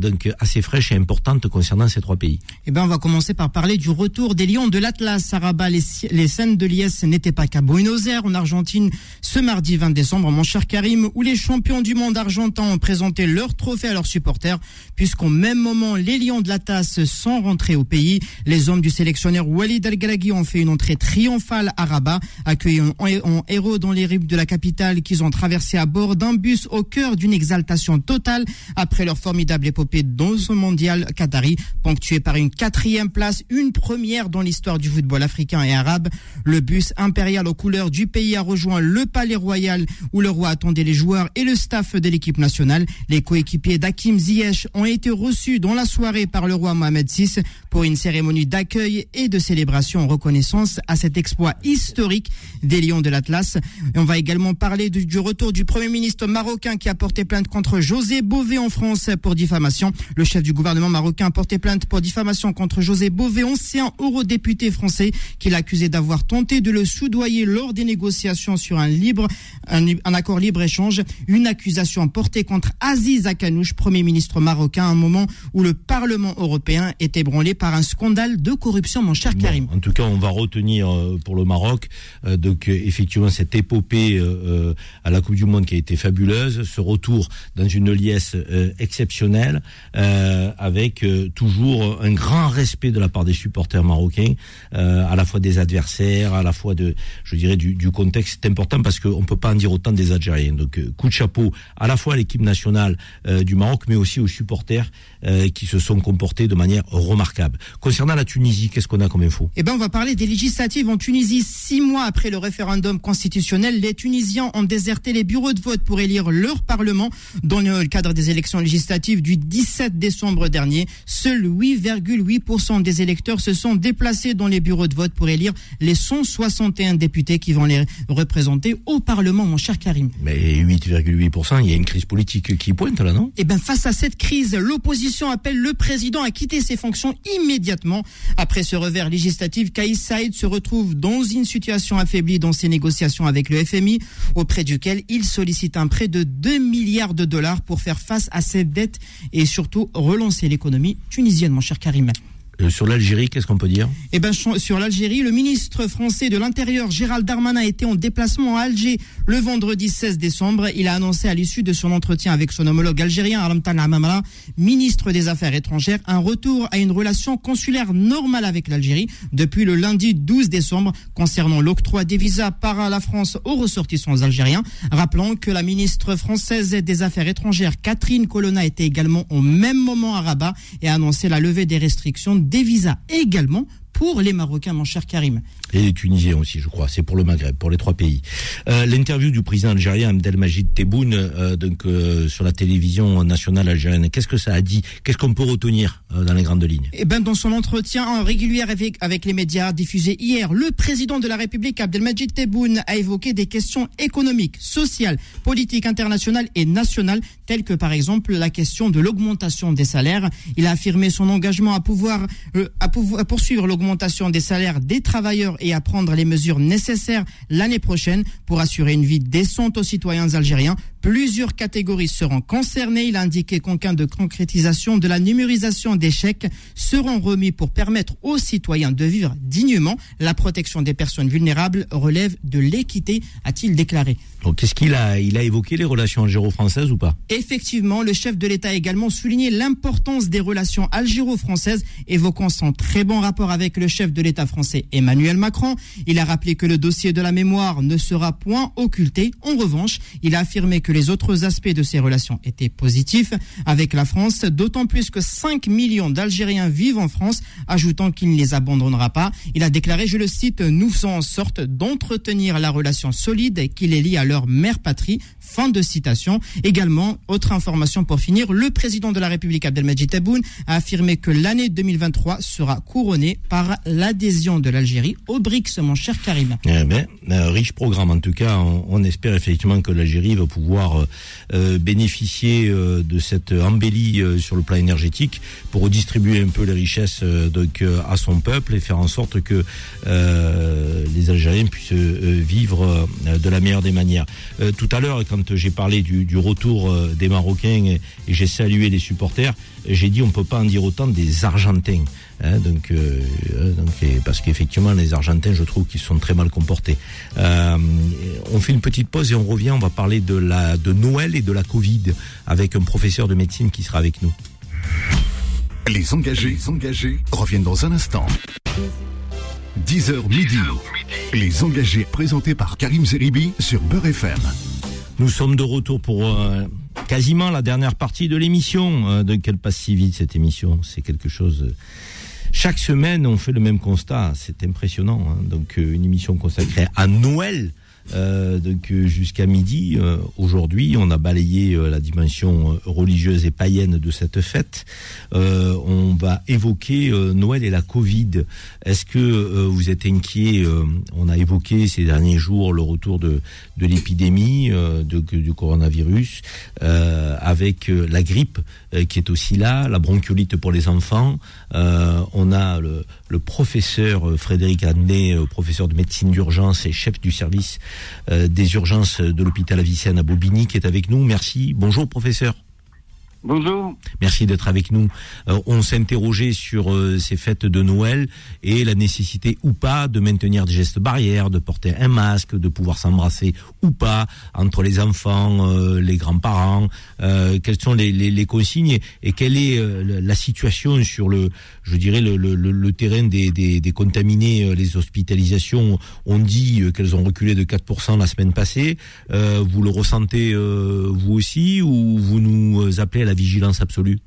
donc assez fraîche et importante concernant ces trois pays Eh ben, on va commencer par parler du retour des Lions de l'Atlas. À Rabat, les, scènes de liesse n'étaient pas qu'à Buenos Aires, en Argentine, ce mardi 20 décembre, mon cher Karim, où les champions du monde argentin ont présenté leur trophée à leurs supporters, puisqu'au même moment, les Lions de l'Atlas sont rentrés au pays. Les hommes du sélectionneur Walid Al-Galaghi ont fait une entrée triomphale à Rabat, accueillant en héros dans les rives de la capitale qu'ils ont traversé à bord d'un bus au cœur d'une exaltation totale après leur formidable épopée dans ce mondial qatari, ponctué par une quatrième place, une première dans l'histoire du football africain et arabe. Le bus impérial aux couleurs du pays a rejoint le palais royal où le roi attendait les joueurs et le staff de l'équipe nationale. Les coéquipiers d'Hakim Ziyech ont été reçus dans la soirée par le roi Mohamed VI pour une cérémonie d'accueil et de célébration en reconnaissance à cet exploit historique des Lions de l'Atlas. On va également parler du, du retour du premier ministre marocain qui a porté plainte contre José Bové en France pour diffamation. Le chef du gouvernement marocain a porté plainte pour diffamation contre José Bové, ancien eurodéputé français, qu'il a accusé d'avoir tenté de le soudoyer lors des négociations sur un libre, un, accord libre-échange. Une accusation portée contre Aziz Akanouche, premier ministre marocain, à un moment où le Parlement européen est ébranlé par un scandale de corruption, mon cher Karim. en tout cas, on va retenir euh, pour le Maroc, euh, donc euh, effectivement cette épopée à la Coupe du Monde qui a été fabuleuse, ce retour dans une liesse exceptionnelle. Euh, avec euh, toujours un grand respect de la part des supporters marocains, euh, à la fois des adversaires, à la fois de, je dirais, du, du contexte. C'est important parce qu'on peut pas en dire autant des Algériens. Donc, coup de chapeau à la fois à l'équipe nationale du Maroc, mais aussi aux supporters qui se sont comportés de manière remarquable. Concernant la Tunisie, qu'est-ce qu'on a comme info? Eh ben, on va parler des législatives en Tunisie. Six mois après le référendum constitutionnel, les Tunisiens ont déserté les bureaux de vote pour élire leur parlement dans le cadre des élections législatives du 17 décembre dernier, seuls 8,8% des électeurs se sont déplacés dans les bureaux de vote pour élire les 161 députés qui vont les représenter au Parlement, mon cher Karim. Mais 8,8%, il y a une crise politique qui pointe là, non? Eh bien, face à cette crise, l'opposition appelle le président à quitter ses fonctions immédiatement. Après ce revers législatif, Kaïs Saïd se retrouve dans une situation affaiblie dans ses négociations avec le FMI, auprès duquel il sollicite un prêt de 2 milliards de dollars pour faire face à ses dettes et surtout relancer l'économie tunisienne, mon cher Karim. Euh, sur l'Algérie, qu'est-ce qu'on peut dire? Eh ben, sur l'Algérie, le ministre français de l'Intérieur, Gérald Darmanin, été en déplacement à Alger le vendredi 16 décembre. Il a annoncé à l'issue de son entretien avec son homologue algérien, Alamtan Amamala, ministre des Affaires étrangères, un retour à une relation consulaire normale avec l'Algérie depuis le lundi 12 décembre concernant l'octroi des visas par la France aux ressortissants algériens. Rappelons que la ministre française des Affaires étrangères, Catherine Colonna, était également au même moment à Rabat et a annoncé la levée des restrictions des visas également pour les Marocains, mon cher Karim. Et les Tunisiens aussi, je crois. C'est pour le Maghreb, pour les trois pays. Euh, L'interview du président algérien Abdelmajid Tebboune euh, donc euh, sur la télévision nationale algérienne. Qu'est-ce que ça a dit? Qu'est-ce qu'on peut retenir euh, dans les grandes lignes? Eh ben, dans son entretien régulier avec, les médias diffusé hier, le président de la République Abdelmajid Tebboune a évoqué des questions économiques, sociales, politiques internationales et nationales, telles que par exemple la question de l'augmentation des salaires. Il a affirmé son engagement à, pouvoir, à poursuivre l'augmentation des salaires des travailleurs et à prendre les mesures nécessaires l'année prochaine pour assurer une vie décente aux citoyens algériens. Plusieurs catégories seront concernées. Il a indiqué qu'en cas de concrétisation de la numérisation des chèques seront remis pour permettre aux citoyens de vivre dignement. La protection des personnes vulnérables relève de l'équité, a-t-il déclaré. Donc, qu'est-ce qu'il a Il a évoqué les relations algéro-françaises ou pas? Effectivement, le chef de l'État a également souligné l'importance des relations algéro-françaises, évoquant son très bon rapport avec le chef de l'État français Emmanuel Macron. Il a rappelé que le dossier de la mémoire ne sera point occulté. En revanche, il a affirmé que que les autres aspects de ces relations étaient positifs avec la France, d'autant plus que 5 millions d'Algériens vivent en France, ajoutant qu'il ne les abandonnera pas. Il a déclaré, je le cite, nous faisons en sorte d'entretenir la relation solide qui les lie à leur mère patrie. Fin de citation. Également, autre information pour finir, le président de la République Abdelmajid Tebboune a affirmé que l'année 2023 sera couronnée par l'adhésion de l'Algérie au BRICS, mon cher Karim. Eh ben, euh, riche programme en tout cas. On, espère effectivement que l'Algérie va pouvoir euh, bénéficier euh, de cette embellie sur le plan énergétique pour redistribuer un peu les richesses donc à son peuple et faire en sorte que les Algériens puissent vivre de la meilleure des manières. tout à l'heure, quand j'ai parlé du, retour des Marocains et, et j'ai salué les supporters, j'ai dit on peut pas en dire autant des Argentins. Hein, donc, euh, euh, parce qu'effectivement, les Argentins, je trouve qu'ils sont très mal comportés. Euh, on fait une petite pause et on revient. On va parler de Noël et de la Covid avec un professeur de médecine qui sera avec nous. Les engagés, les engagés reviennent dans un instant. 10h midi. Les engagés présentés par Karim Zeribi sur Beurre FM. Nous sommes de retour pour quasiment la dernière partie de l'émission. de quelle passe si vite cette émission? C'est quelque chose chaque semaine, on fait le même constat. C'est impressionnant. Hein. Donc, euh, une émission consacrée à Noël euh, donc euh, jusqu'à midi, euh, aujourd'hui, on a balayé la dimension religieuse et païenne de cette fête. on va évoquer Noël et la Covid. Est-ce que vous êtes inquiet On a évoqué ces derniers jours le retour de, de l'épidémie de, du coronavirus, avec la grippe qui est aussi là, la bronchiolite pour les enfants. on a le, le professeur Frédéric Adnet, professeur de médecine d'urgence et chef du service euh, des urgences de l'hôpital Avicenne à Bobigny qui est avec nous. Merci. Bonjour professeur. Bonjour. Merci d'être avec nous. Euh, on s'est interrogé sur euh, ces fêtes de Noël et la nécessité ou pas de maintenir des gestes barrières, de porter un masque, de pouvoir s'embrasser ou pas entre les enfants, euh, les grands-parents. quelles sont les, consignes et quelle est la situation sur le, je dirais le, terrain des, contaminés, les hospitalisations? On dit qu'elles ont reculé de 4% la semaine passée. vous le ressentez vous aussi ou vous nous appelez à la vigilance absolue?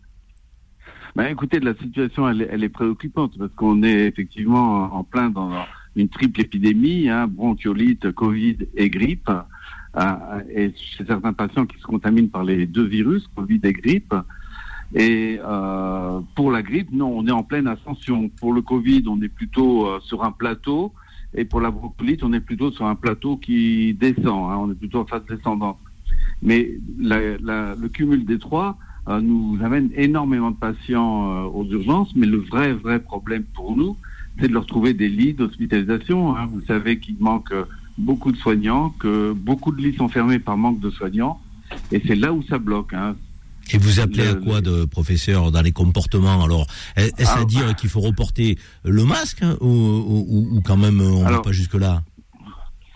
Ben, Écoutez, la situation, elle, est préoccupante parce qu'on est effectivement en plein dans une triple épidémie, hein, bronchiolite, Covid et grippe. Euh, et chez certains patients qui se contaminent par les deux virus, Covid et grippe. Et euh, pour la grippe, non, on est en pleine ascension. Pour le Covid, on est plutôt euh, sur un plateau. Et pour la bronchiolite, on est plutôt sur un plateau qui descend. Hein, on est plutôt en phase descendante. Mais le cumul des trois euh, nous amène énormément de patients euh, aux urgences, mais le vrai, vrai problème pour nous, c'est de leur trouver des lits d'hospitalisation. Hein. Vous savez qu'il manque beaucoup de soignants, que beaucoup de lits sont fermés par manque de soignants, et c'est là où ça bloque. Hein. Et vous appelez à quoi de professeur dans les comportements Alors, est-ce à ah, dire bah. qu'il faut reporter le masque hein, ou, quand même on ne va pas jusque là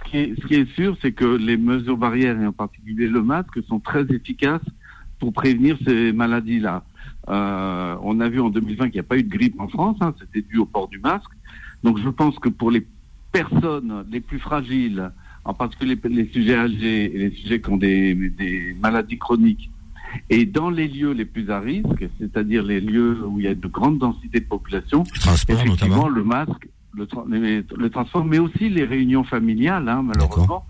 ce qui, est, ce qui est sûr, c'est que les mesures barrières et en particulier le masque sont très efficaces pour prévenir ces maladies-là. Euh, on a vu en 2020 qu'il n'y a pas eu de grippe en France, hein, c'était dû au port du masque. Donc je pense que pour les personnes les plus fragiles, en particulier les, sujets âgés et les sujets qui ont des, des, maladies chroniques, et dans les lieux les plus à risque, c'est-à-dire les lieux où il y a de grandes densités de population, effectivement le masque, le, le, transport, mais aussi les réunions familiales, hein, malheureusement.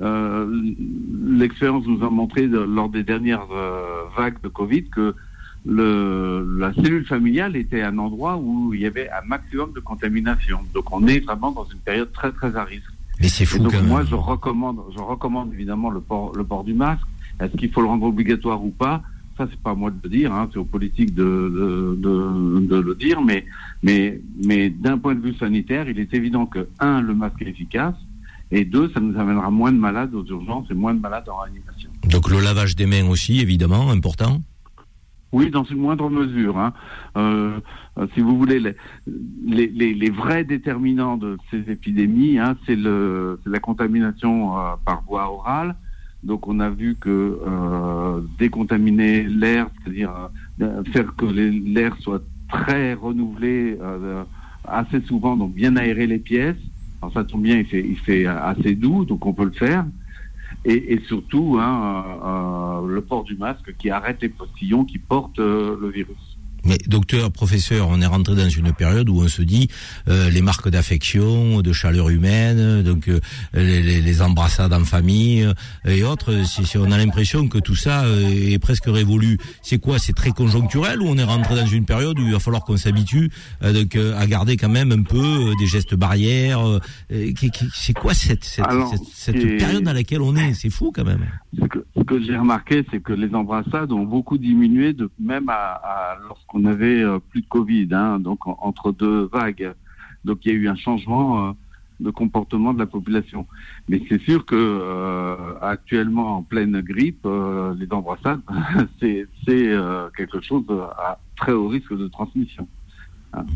Euh, l'expérience nous a montré lors des dernières euh, vagues de Covid que le, la cellule familiale était un endroit où il y avait un maximum de contamination. Donc on est vraiment dans une période très très à risque. Mais c'est fou. donc moi je recommande, je recommande évidemment le port, le port du masque. Est-ce qu'il faut le rendre obligatoire ou pas? Ça c'est pas à moi de le dire, hein, c'est aux politiques de, de, de, de, le dire. Mais mais mais d'un point de vue sanitaire, il est évident que un le masque est efficace et deux, ça nous amènera moins de malades aux urgences et moins de malades en réanimation. Donc le lavage des mains aussi, évidemment, important oui, dans une moindre mesure. Hein. Euh, si vous voulez, les, les, les, vrais déterminants de ces épidémies, hein, c'est la contamination euh, par voie orale. Donc on a vu que euh, décontaminer l'air, c'est-à-dire euh, faire que l'air soit très renouvelé euh, assez souvent, donc bien aérer les pièces, alors ça tombe bien, il fait, assez doux, donc on peut le faire. et, surtout hein, le port du masque qui arrête les postillons qui portent le virus. Mais docteur, professeur, on est rentré dans une période où on se dit euh, les marques d'affection, de chaleur humaine, donc euh, les, les, embrassades en famille euh, et autres. Si, on a l'impression que tout ça est presque révolu. C'est quoi C'est très conjoncturel ou on est rentré dans une période où il va falloir qu'on s'habitue donc à garder quand même un peu des gestes barrières. c'est quoi cette, cette, cette, période dans laquelle on est? C'est fou quand même. Ce que, que j'ai remarqué, c'est que les embrassades ont beaucoup diminué, de, même à, à lorsqu'on on avait euh, plus de Covid, hein, donc entre deux vagues. Donc il y a eu un changement euh, de comportement de la population. Mais c'est sûr que euh, actuellement en pleine grippe, les embrassades, (laughs) c'est quelque chose à très haut risque de transmission. Hein.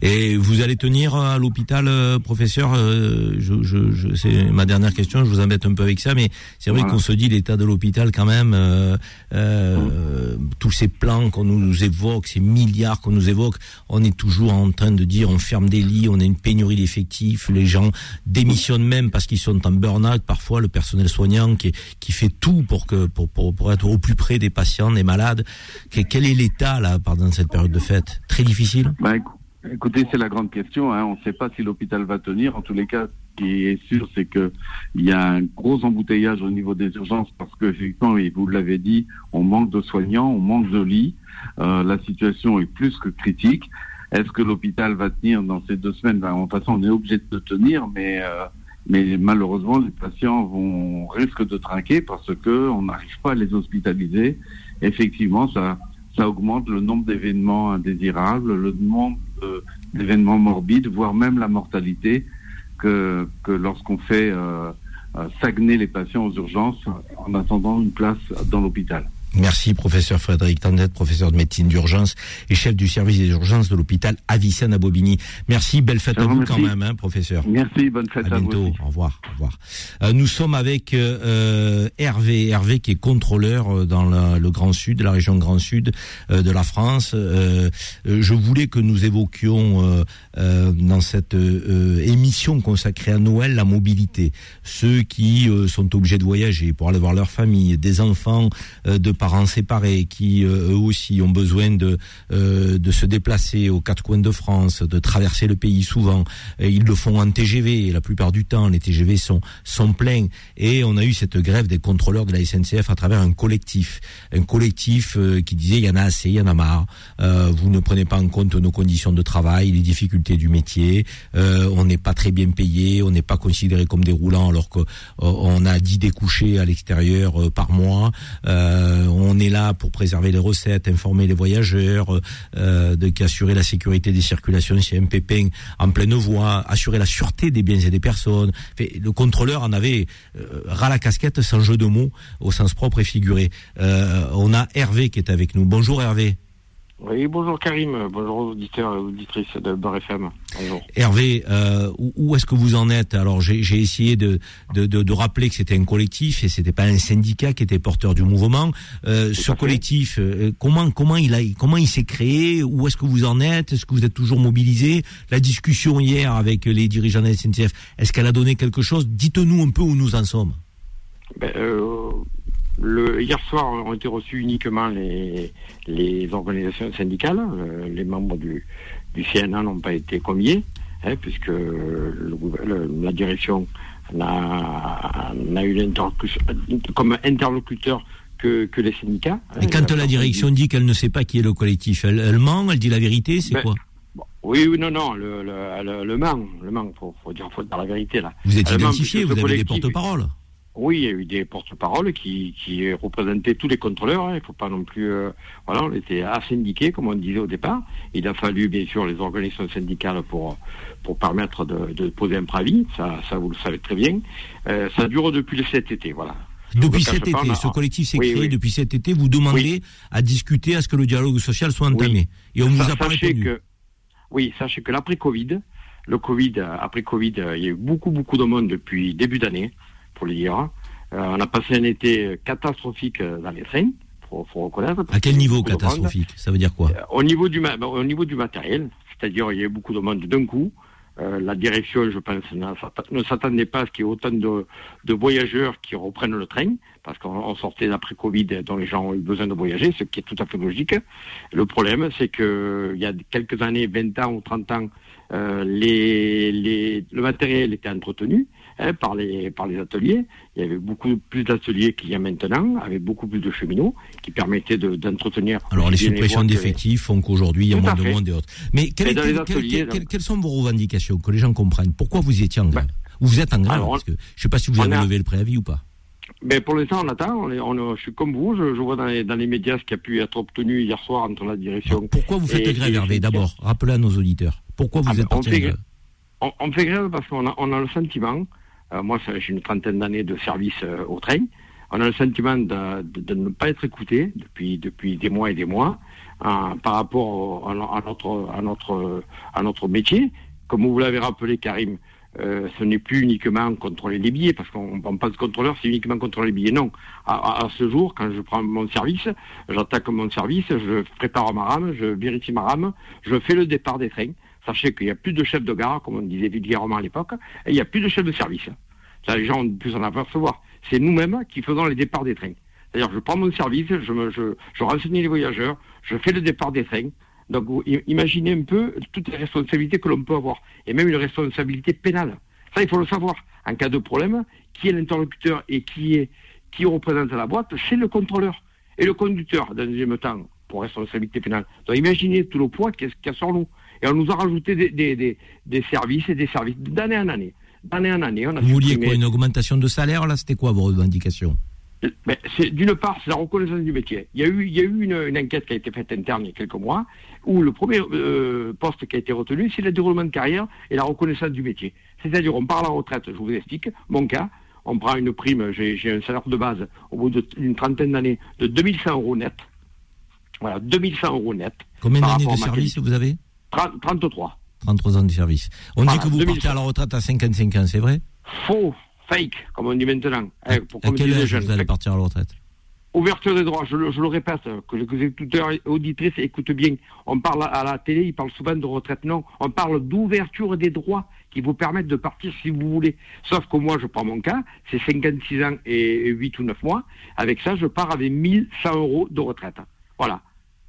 Et vous allez tenir à l'hôpital, euh, professeur euh, je, je, je C'est ma dernière question. Je vous embête un peu avec ça, mais c'est vrai qu'on se dit l'état de l'hôpital quand même. Euh, euh Tous ces plans qu'on nous évoque, ces milliards qu'on nous évoque, on est toujours en train de dire on ferme des lits, on a une pénurie d'effectifs, les gens démissionnent même parce qu'ils sont en burn-out. Parfois, le personnel soignant qui, qui fait tout pour que pour, pour, pour être au plus près des patients, des malades. Quel est l'état là pendant cette période de fête? Très difficile? Bah, Écoutez, c'est la grande question. Hein. On ne sait pas si l'hôpital va tenir. En tous les cas, ce qui est sûr, c'est qu'il y a un gros embouteillage au niveau des urgences parce que, effectivement, et vous l'avez dit, on manque de soignants, on manque de lits. Euh, la situation est plus que critique. Est-ce que l'hôpital va tenir dans ces deux semaines? Ben, toute façon, on est obligé de tenir, mais euh, mais malheureusement, les patients vont risquent de trinquer parce que on n'arrive pas à les hospitaliser. Effectivement, ça ça augmente le nombre d'événements indésirables, le nombre d'événements morbides, voire même la mortalité que, lorsqu'on fait euh, euh, les patients aux urgences en attendant une place dans l'hôpital. Merci, professeur Frédéric Tandette, professeur de médecine d'urgence et chef du service des urgences de l'hôpital Avicenne à Bobigny. Merci, belle fête à vous quand même, hein, professeur. Merci, bonne fête à, bientôt. Au revoir, au revoir. Euh, nous sommes avec euh, Hervé, Hervé qui est contrôleur euh, dans le Grand Sud, la région Grand Sud de la France. je voulais que nous évoquions dans cette émission consacrée à Noël la mobilité. Ceux qui sont obligés de voyager pour aller voir leur famille, des enfants de parents séparés qui euh, eux aussi ont besoin de euh, de se déplacer aux quatre coins de France, de traverser le pays souvent. Ils le font en TGV la plupart du temps les TGV sont sont pleins. Et on a eu cette grève des contrôleurs de la SNCF à travers un collectif, un collectif euh, qui disait il y en a assez, il y en a marre. vous ne prenez pas en compte nos conditions de travail, les difficultés du métier. on n'est pas très bien payé, on n'est pas considéré comme des roulants alors qu'on a 10 découchés à l'extérieur par mois. On est là pour préserver les recettes, informer les voyageurs, euh, de assurer la sécurité des circulations a un pépin en pleine voie, assurer la sûreté des biens et des personnes. le contrôleur en avait euh, ras la casquette sans jeu de mots au sens propre et figuré. on a Hervé qui est avec nous. Bonjour Hervé. Oui, bonjour Karim, bonjour auditeurs et auditrices de Bar FM. Bonjour. Hervé, euh, où est-ce que vous en êtes Alors j'ai essayé de, de, de, rappeler que c'était un collectif et c'était pas un syndicat qui était porteur du mouvement. Euh, ce collectif, euh, comment comment il a comment il s'est créé Où est-ce que vous en êtes Est-ce que vous êtes toujours mobilisé La discussion hier avec les dirigeants de la SNCF, est-ce qu'elle a donné quelque chose Dites-nous un peu où nous en sommes. Ben, le, hier soir ont été reçus uniquement les, les organisations syndicales. Euh, les membres du, du CNA n'ont pas été commiers, hein, puisque la direction n'a eu comme interlocuteur que, que, les syndicats. Et quand la direction dit qu'elle ne sait pas qui est le collectif, elle, ment, elle dit la vérité, c'est ben, quoi? oui, oui, non, non, le, le, le, ment, le ment, faut, faut dire, faut dire la vérité là. Vous êtes identifié, vous avez des porte-paroles. Oui, il y a eu des porte-paroles qui, qui représentaient tous les contrôleurs. Hein. Il ne faut pas non plus. Euh, voilà, on était asyndiqués, comme on disait au départ. Il a fallu, bien sûr, les organisations syndicales pour, pour permettre de, de poser un préavis. Ça, ça, vous le savez très bien. Euh, ça dure depuis le cet été, voilà. Depuis cet été, ce collectif s'est créé depuis cet été. Vous demandez à discuter, à ce que le dialogue social soit entamé. Et on vous a pas répondu. Que, oui, sachez que l'après-Covid, le Covid, après Covid, il y a eu beaucoup, beaucoup de monde depuis début d'année pour le dire. Euh, on a passé un été catastrophique dans les trains, faut, faut reconnaître. À quel niveau catastrophique Ça veut dire quoi euh, au, niveau du, au niveau du matériel, c'est-à-dire il y a eu beaucoup de monde d'un coup. Euh, la direction, je pense, ne s'attendait pas à ce qu'il y ait autant de, de, voyageurs qui reprennent le train, parce qu'on sortait d'après Covid, dont les gens ont eu besoin de voyager, ce qui est tout à fait logique. Le problème, c'est que il y a quelques années, 20 ans ou 30 ans, euh, les, les, le matériel était entretenu hein, par, les, par les ateliers. Il y avait beaucoup plus d'ateliers qu'il y a maintenant, avec beaucoup plus de cheminots qui permettaient d'entretenir. Alors les suppressions d'effectifs font qu'aujourd'hui il y a moins de monde et autres. Mais quelles sont vos revendications que les gens comprennent Pourquoi vous étiez en grève Ou vous êtes en grève parce que, Je ne sais pas si vous avez levé le préavis ou pas. Mais pour l'instant, on attend. On je suis comme vous. Je, vois dans les, dans les, médias ce qui a pu être obtenu hier soir entre la direction. pourquoi vous faites grève, Hervé D'abord, rappelez à nos auditeurs. Pourquoi vous ah, êtes parti grève on, fait grève parce qu'on a, on a le sentiment. Euh, moi, j'ai une trentaine d'années de service euh, au train. On a le sentiment de, ne pas être écouté depuis depuis des mois et des mois euh, par rapport à, notre à notre à notre métier. Comme vous l'avez rappelé, Karim, ce n'est plus uniquement contrôler les billets, parce qu'on de contrôleur, c'est uniquement contrôler les billets. Non. À, ce jour, quand je prends mon service, j'attaque mon service, je prépare ma rame, je vérifie ma rame, je fais le départ des trains. Sachez qu'il n'y a plus de chef de gare, comme on disait vulgairement à l'époque, et il n'y a plus de chef de service. Les gens ont pu s'en apercevoir. C'est nous-mêmes qui faisons les départs des trains. C'est-à-dire, je prends mon service, je, renseigne les voyageurs, je fais le départ des trains, donc imaginez un peu toutes les responsabilités que l'on peut avoir, et même une responsabilité pénale. Ça, il faut le savoir. En cas de problème, qui est l'interlocuteur et qui est qui représente la boîte, c'est le contrôleur et le conducteur, dans deuxième temps, pour responsabilité pénale. Donc imaginez tout le poids qu'il y a sur nous. Et on nous a rajouté des, des, des, services et des services d'année en année. D'année en année. On a Vous vouliez quoi Une augmentation de salaire Là, c'était quoi vos revendications d'une part, c'est la reconnaissance du métier. Il y a eu, il y a eu une, enquête qui a été faite interne il y a quelques mois, où le premier euh, poste qui a été retenu, c'est le déroulement de carrière et la reconnaissance du métier. C'est-à-dire, on part à la retraite, je vous explique, mon cas, on prend une prime, j'ai un salaire de base au bout d'une trentaine d'années de 2100 euros net. Voilà, 2100 euros net. Combien d'années de service vous avez? 33. 33 ans de service. On dit que vous partez à la retraite à 55 ans, c'est vrai Faux fake, comme on dit maintenant. À, hein, pour, quel âge vous allez partir à la retraite Ouverture des droits, je le, je le répète, que les écouteurs et auditrices écoutent bien. On parle à la télé, ils parlent souvent de retraite. Non, on parle d'ouverture des droits qui vous permettent de partir si vous voulez. Sauf que moi, je prends mon cas, c'est 56 ans et 8 ou 9 mois. Avec ça, je pars avec 1100 euros de retraite. Voilà.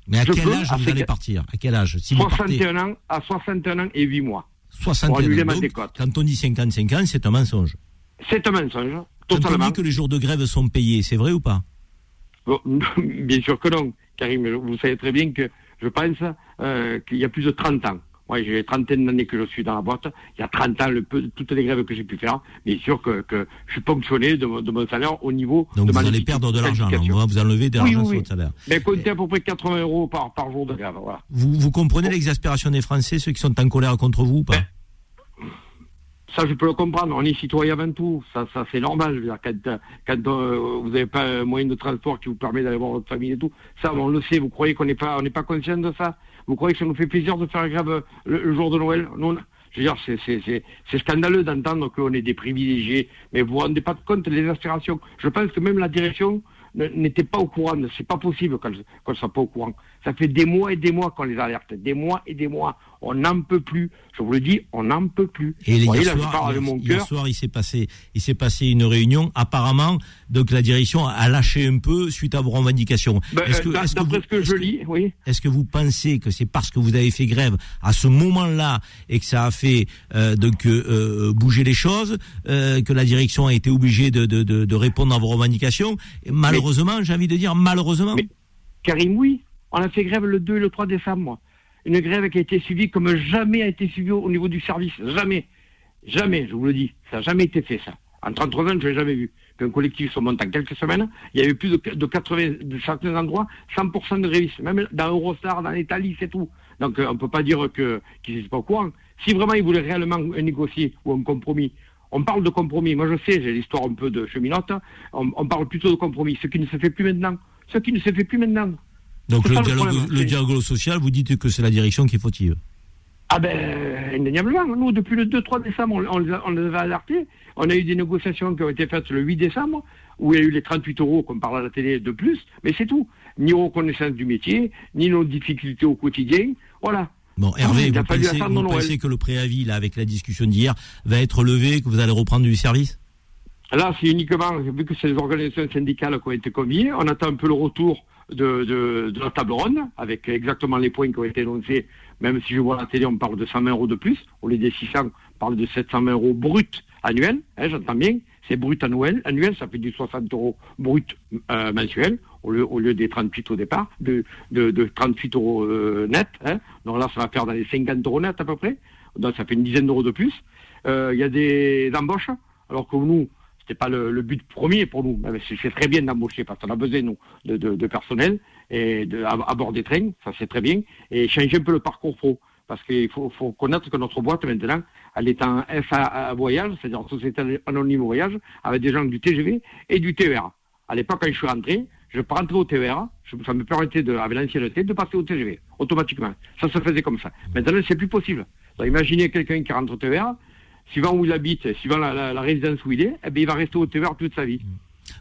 Mais à quel âge vous allez partir À quel âge si 61 ans, à 61 ans et 8 mois. 61 ans. Donc, quand on dit 55 ans, c'est un mensonge. C'est un mensonge. Totalement. Quand on dit que les jours de grève sont payés, c'est vrai ou pas (laughs) Bien sûr que non, Karim. Vous savez très bien que je pense euh, qu'il y a plus de 30 ans. Moi, j'ai trentaine d'années que je suis dans la boîte. Il y a 30 ans, le peu, toutes les grèves que j'ai pu faire, bien sûr que, que je suis ponctionné de, mon salaire au niveau Donc de vous allez perdre de l'argent, on va vous enlever de l'argent sur votre salaire. Mais comptez à peu près 80 euros par, par jour de grève, voilà. Vous, vous comprenez l'exaspération des Français, ceux qui sont en colère contre vous ou pas? Ben, ça, je peux le comprendre. On est citoyen avant tout. Ça, ça c'est normal. quand, quand euh, vous n'avez pas un moyen de transport qui vous permet d'aller voir votre famille et tout, ça, on le sait. Vous croyez qu'on n'est pas, on n'est pas conscient de ça? Vous croyez que ça nous fait plaisir de faire grève le, jour de Noël? Non. Je veux dire, c'est scandaleux d'entendre qu'on est des privilégiés, mais vous vous rendez pas compte des aspirations. Je pense que même la direction n'était pas au courant. C'est pas possible qu'on ne soit pas au courant. Ça fait des mois et des mois qu'on les alerte, des mois et des mois. On n'en peut plus. Je vous le dis, on n'en peut plus. Et hier, soir, hier, soir, il s'est passé, il s'est passé une réunion. Apparemment, donc la direction a lâché un peu suite à vos revendications. Ben, est-ce que, est-ce que, que, je lis, oui. Est-ce que vous pensez que c'est parce que vous avez fait grève à ce moment-là et que ça a fait euh, donc euh, euh, bouger les choses, que la direction a été obligée de, de, de, répondre à vos revendications? Malheureusement, j'ai envie de dire malheureusement. Karim, oui. On a fait grève le 2 et le 3 décembre. Une grève qui a été suivie comme jamais a été suivie au niveau du service. Jamais. Jamais, je vous le dis. Ça n'a jamais été fait, ça. En 33 ans, je n'ai jamais vu qu'un collectif se monte en quelques semaines. Il y avait plus de, de 80, de certains endroits, 100% de grévistes. Même dans Eurostar, dans l'Italie, c'est tout. Donc, euh, on ne peut pas dire qu'ils n'étaient pas au courant. Si vraiment ils voulaient réellement négocier ou un compromis, on parle de compromis. Moi, je sais, j'ai l'histoire un peu de cheminote. On parle plutôt de compromis. Ce qui ne se fait plus maintenant. Ce qui ne se fait plus maintenant. Donc le dialogue, social, vous dites que c'est la direction qui est fautive ah ben, indéniablement. Nous, depuis le 2-3 décembre, on, les a, on, les avait alertés. On a eu des négociations qui ont été faites le 8 décembre, où il y a eu les 38 euros qu'on parle à la télé de plus, mais c'est tout. Ni reconnaissance du métier, ni nos difficultés au quotidien. Voilà. Bon, Hervé, vous, pensez, vous pensez, que le préavis, là, avec la discussion d'hier, va être levé, que vous allez reprendre du service? Là, c'est uniquement, vu que c'est les organisations syndicales qui ont été conviées, on attend un peu le retour de, de, de, la table ronde, avec exactement les points qui ont été énoncés. Même si je vois la télé, on parle de 120 euros de plus. Au lieu des 600, on parle de 720 euros brut annuel. Hein, J'entends bien. C'est brut annuel. Annuel, ça fait du 60 euros brut euh, mensuel, au lieu, au lieu des 38 au départ, de, de, de 38 euros euh, net. Hein. Donc là, ça va faire dans les 50 euros net à peu près. Donc ça fait une dizaine d'euros de plus. Euh, Il y a des embauches, alors que nous, c'est pas le, but premier pour nous. C'est très bien d'embaucher parce qu'on a besoin nous de, personnel et à, bord des trains, ça c'est très bien. Et changer un peu le parcours pro parce qu'il faut, connaître que notre boîte maintenant, elle est en FA voyage, c'est-à-dire société anonyme voyage, avec des gens du TGV et du TER. À l'époque, quand je suis rentré, je rentrais au TER, ça me permettait, de, avec l'ancienneté, de passer au TGV, automatiquement. Ça se faisait comme ça. Maintenant, c'est plus possible. Donc, imaginez quelqu'un qui rentre au TER, suivant où il habite, suivant la, la, la résidence où il est, eh bien, il va rester au TER toute sa vie.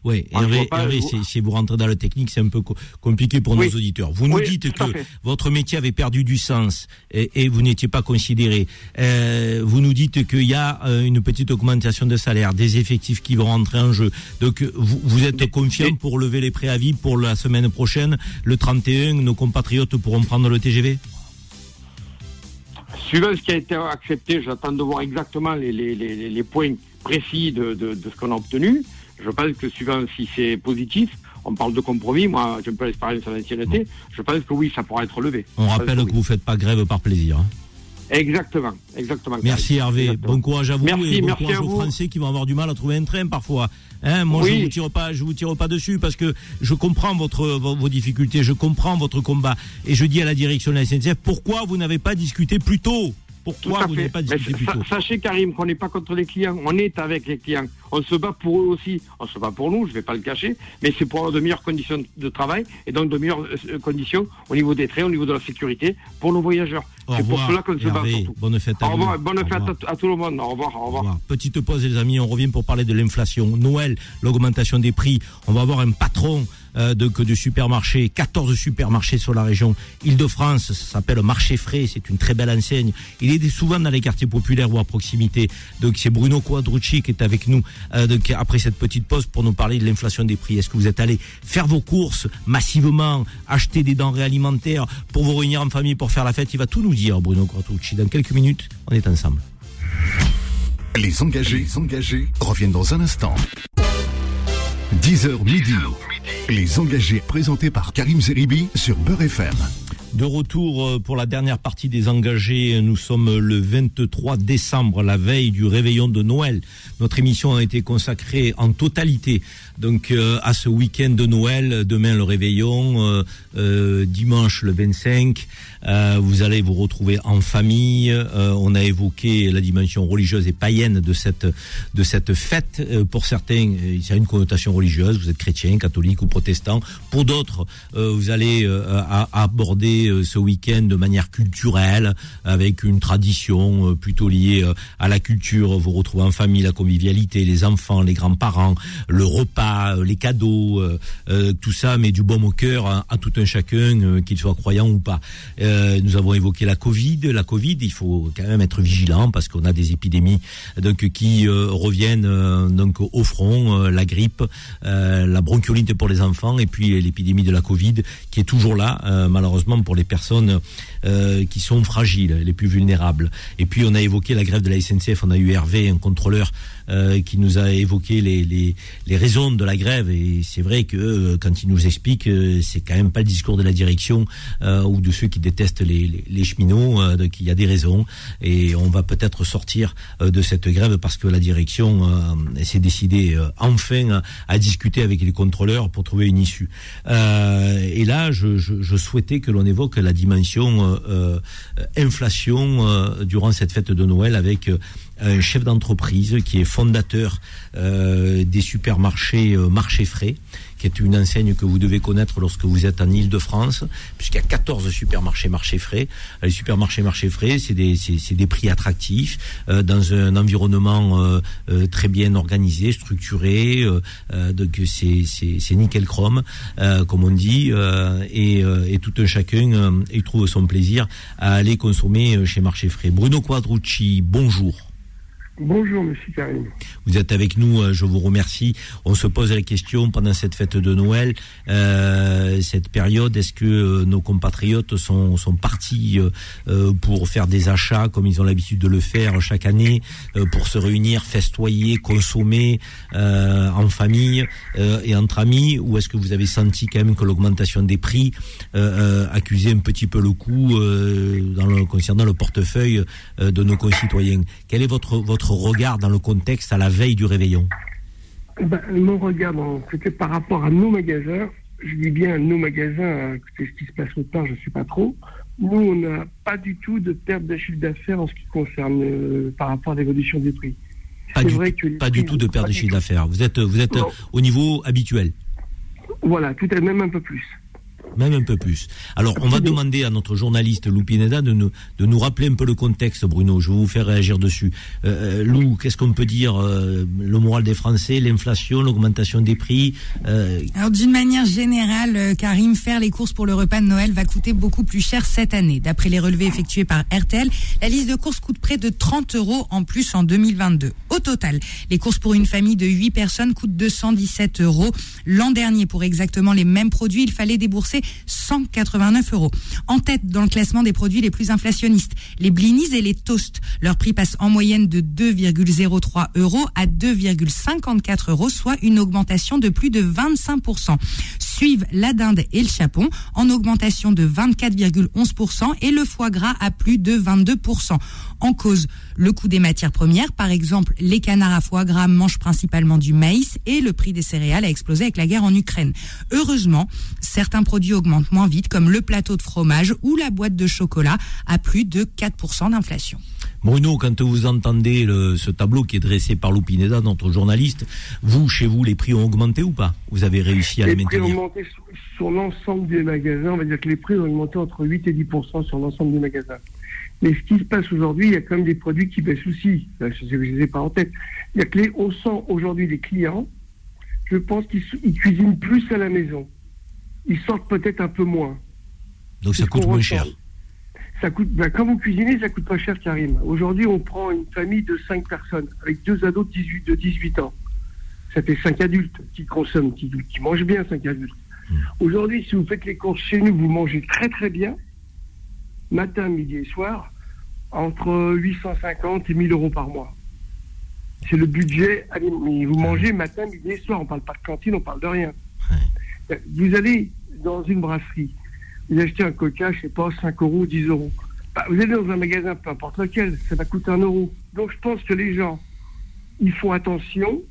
Oui, Hervé, Hervé si, si, vous rentrez dans le technique, c'est un peu co compliqué pour oui. nos auditeurs. Vous nous oui, dites que votre métier avait perdu du sens et, et vous n'étiez pas considéré. Euh, vous nous dites qu'il y a euh, une petite augmentation de salaire, des effectifs qui vont rentrer en jeu. Donc vous, vous êtes mais, confiant mais... pour lever les préavis pour la semaine prochaine, le 31, nos compatriotes pourront prendre le TGV Suivant ce qui a été accepté, j'attends de voir exactement les, les, les, les points précis de, de, de ce qu'on a obtenu. Je pense que suivant si c'est positif, on parle de compromis. Moi, j'ai un peu l'expérience à l'ancienneté. Je pense que oui, ça pourra être levé. On rappelle que, vous ne faites pas grève par plaisir. Hein. Exactement, exactement. Merci Hervé. Exactement. Bon courage à vous merci, et bon merci courage aux. Français qui vont avoir du mal à trouver un train parfois. Hein, moi, oui. je vous tire pas, je vous tire pas dessus parce que je comprends votre vos, vos, difficultés, je comprends votre combat et je dis à la direction de la SNCF pourquoi vous n'avez pas discuté plus tôt? Pourquoi vous n'avez pas discuté plus tôt Sachez Karim qu'on n'est pas contre les clients, on est avec les clients. On se bat pour eux aussi. On se bat pour nous, je ne vais pas le cacher, mais c'est pour avoir de meilleures conditions de travail et donc de meilleures euh, conditions au niveau des trains, au niveau de la sécurité pour nos voyageurs. C'est pour cela qu'on se bat surtout. Bonne fête à au revoir. Bonne fête à, à, tout le monde. Au revoir, au revoir. Au revoir. Petite pause les amis, on revient pour parler de l'inflation. Noël, l'augmentation des prix. On va avoir un patron euh, de, de supermarchés, 14 supermarchés sur la région Île-de-France, ça s'appelle Marché Frais, c'est une très belle enseigne. Il est souvent dans les quartiers populaires ou à proximité. Donc c'est Bruno Quadrucci qui est avec nous euh, donc, après cette petite pause pour nous parler de l'inflation des prix. Est-ce que vous êtes allé faire vos courses massivement, acheter des denrées alimentaires pour vous réunir en famille pour faire la fête? Il va tout nous dire Bruno Quadrucci. Dans quelques minutes, on est ensemble. Les engagés, les engagés reviennent dans un instant. 10h midi. Les engagés présentés par Karim Zeribi sur Beurre FM. De retour pour la dernière partie des engagés, nous sommes le 23 décembre, la veille du réveillon de Noël. Notre émission a été consacrée en totalité donc euh, à ce week-end de Noël. Demain le réveillon, euh, euh, dimanche le 25. vous allez vous retrouver en famille. on a évoqué la dimension religieuse et païenne de cette de cette fête. pour certains, il y a une connotation religieuse. Vous êtes chrétien, catholique ou protestant. Pour d'autres, vous allez aborder ce week-end de manière culturelle, avec une tradition plutôt liée à la culture. Vous retrouvez en famille la convivialité, les enfants, les grands-parents, le repas les cadeaux, euh, euh, tout ça, mais du baume au cœur à, tout un chacun, euh, qu'il soit croyant ou pas. nous avons évoqué la Covid. La Covid, il faut quand même être vigilant parce qu'on a des épidémies donc qui reviennent donc au front, la grippe, la bronchiolite pour les enfants et puis l'épidémie de la Covid qui est toujours là, malheureusement pour les personnes qui sont fragiles, les plus vulnérables. Et puis on a évoqué la grève de la SNCF, on a eu Hervé, un contrôleur euh, qui nous a évoqué les, les, les raisons de la grève. Et c'est vrai que euh, quand il nous explique euh, c'est quand même pas le discours de la direction ou de ceux qui détestent les, les, les cheminots qu'il y a des raisons. Et on va peut-être sortir de cette grève parce que la direction s'est décidée enfin à, à, discuter avec les contrôleurs pour trouver une issue. Et là je, je, je souhaitais que l'on évoque la dimension inflation durant cette fête de Noël avec un chef d'entreprise qui est fondateur euh, des supermarchés euh, Marché Frais, qui est une enseigne que vous devez connaître lorsque vous êtes en Ile-de-France, puisqu'il y a 14 supermarchés marchés frais. Les supermarchés marchés frais, c'est des, c'est, des prix attractifs, euh, dans un environnement très bien organisé, structuré, donc c'est, c'est, c'est nickel chrome, comme on dit, et, et tout un chacun il trouve son plaisir à aller consommer chez Marché Frais. Bruno Quadrucci, bonjour. Bonjour, monsieur Karim. Vous êtes avec nous, euh, je vous remercie. On se pose la question pendant cette fête de Noël, euh, cette période, est-ce que euh, nos compatriotes sont, partis pour faire des achats comme ils ont l'habitude de le faire chaque année, pour se réunir, festoyer, consommer en famille et entre amis, ou est-ce que vous avez senti quand même que l'augmentation des prix accusait un petit peu le coup concernant le portefeuille de nos concitoyens? Quel est votre, votre regard dans le contexte à la veille du réveillon ben, Mon regard, c'était par rapport à nos magasins. Je dis bien nos magasins, c'est ce qui se passe autant, je ne sais pas trop. Nous, on n'a pas du tout de perte de chiffre d'affaires en ce qui concerne euh, par rapport à l'évolution des prix. Pas, du, vrai que pas du tout de perte de chiffre d'affaires. Vous êtes, vous êtes au niveau habituel. Voilà, tout est même un peu plus même un peu plus. Alors, on va demander à notre journaliste Lou Pineda de nous, de nous rappeler un peu le contexte, Bruno. Je vais vous faire réagir dessus. Euh, euh Lou, qu'est-ce qu'on peut dire euh, Le moral des Français, l'inflation, l'augmentation des prix euh... Alors, d'une manière générale, euh, Karim, faire les courses pour le repas de Noël va coûter beaucoup plus cher cette année. D'après les relevés effectués par RTL, la liste de courses coûte près de 30 euros en plus en 2022. Au total, les courses pour une famille de 8 personnes coûtent 217 euros. L'an dernier, pour exactement les mêmes produits, il fallait débourser 189 euros. En tête dans le classement des produits les plus inflationnistes, les blinis et les toasts. Leur prix passe en moyenne de 2,03 euros à 2,54 euros, soit une augmentation de plus de 25%. Suivent la dinde et le chapon en augmentation de 24,11% et le foie gras à plus de 22%. En cause, le coût des matières premières, par exemple, les canards à foie gras mangent principalement du maïs et le prix des céréales a explosé avec la guerre en Ukraine. Heureusement, certains produits augmentent moins vite, comme le plateau de fromage ou la boîte de chocolat, à plus de 4% d'inflation. Bruno, quand vous entendez ce tableau qui est dressé par Lupineda, notre journaliste, vous, chez vous, les prix ont augmenté ou pas? Vous avez réussi à les, maintenir Les prix ont augmenté sur, l'ensemble des magasins. On va dire que les prix ont augmenté entre 8 et 10% sur l'ensemble des magasins. Mais ce qui se passe aujourd'hui, il y a quand même des produits qui baissent aussi. je ne les ai pas en tête. Il y a que les, on sent aujourd'hui des clients, je pense qu'ils cuisinent plus à la maison. Ils sortent peut-être un peu moins. Donc ça coûte moins cher. Ça coûte, ben, quand vous cuisinez, ça coûte pas cher, Karim. Aujourd'hui, on prend une famille de 5 personnes, avec deux ados de 18, de 18 ans. Ça fait 5 adultes qui consomment, qui, mangent bien, 5 adultes. Hmm. Aujourd'hui, si vous faites les courses chez nous, vous mangez très très bien matin, midi et soir, entre 850 et 1000 euros par mois. C'est le budget. Vous mangez matin, midi et soir. On ne parle pas de cantine, on parle de rien. Vous allez dans une brasserie, vous achetez un coca, je sais pas, 5 euros, 10 euros. Bah, vous allez dans un magasin, peu importe lequel, ça va coûter un euro. Donc je pense que les gens, ils font attention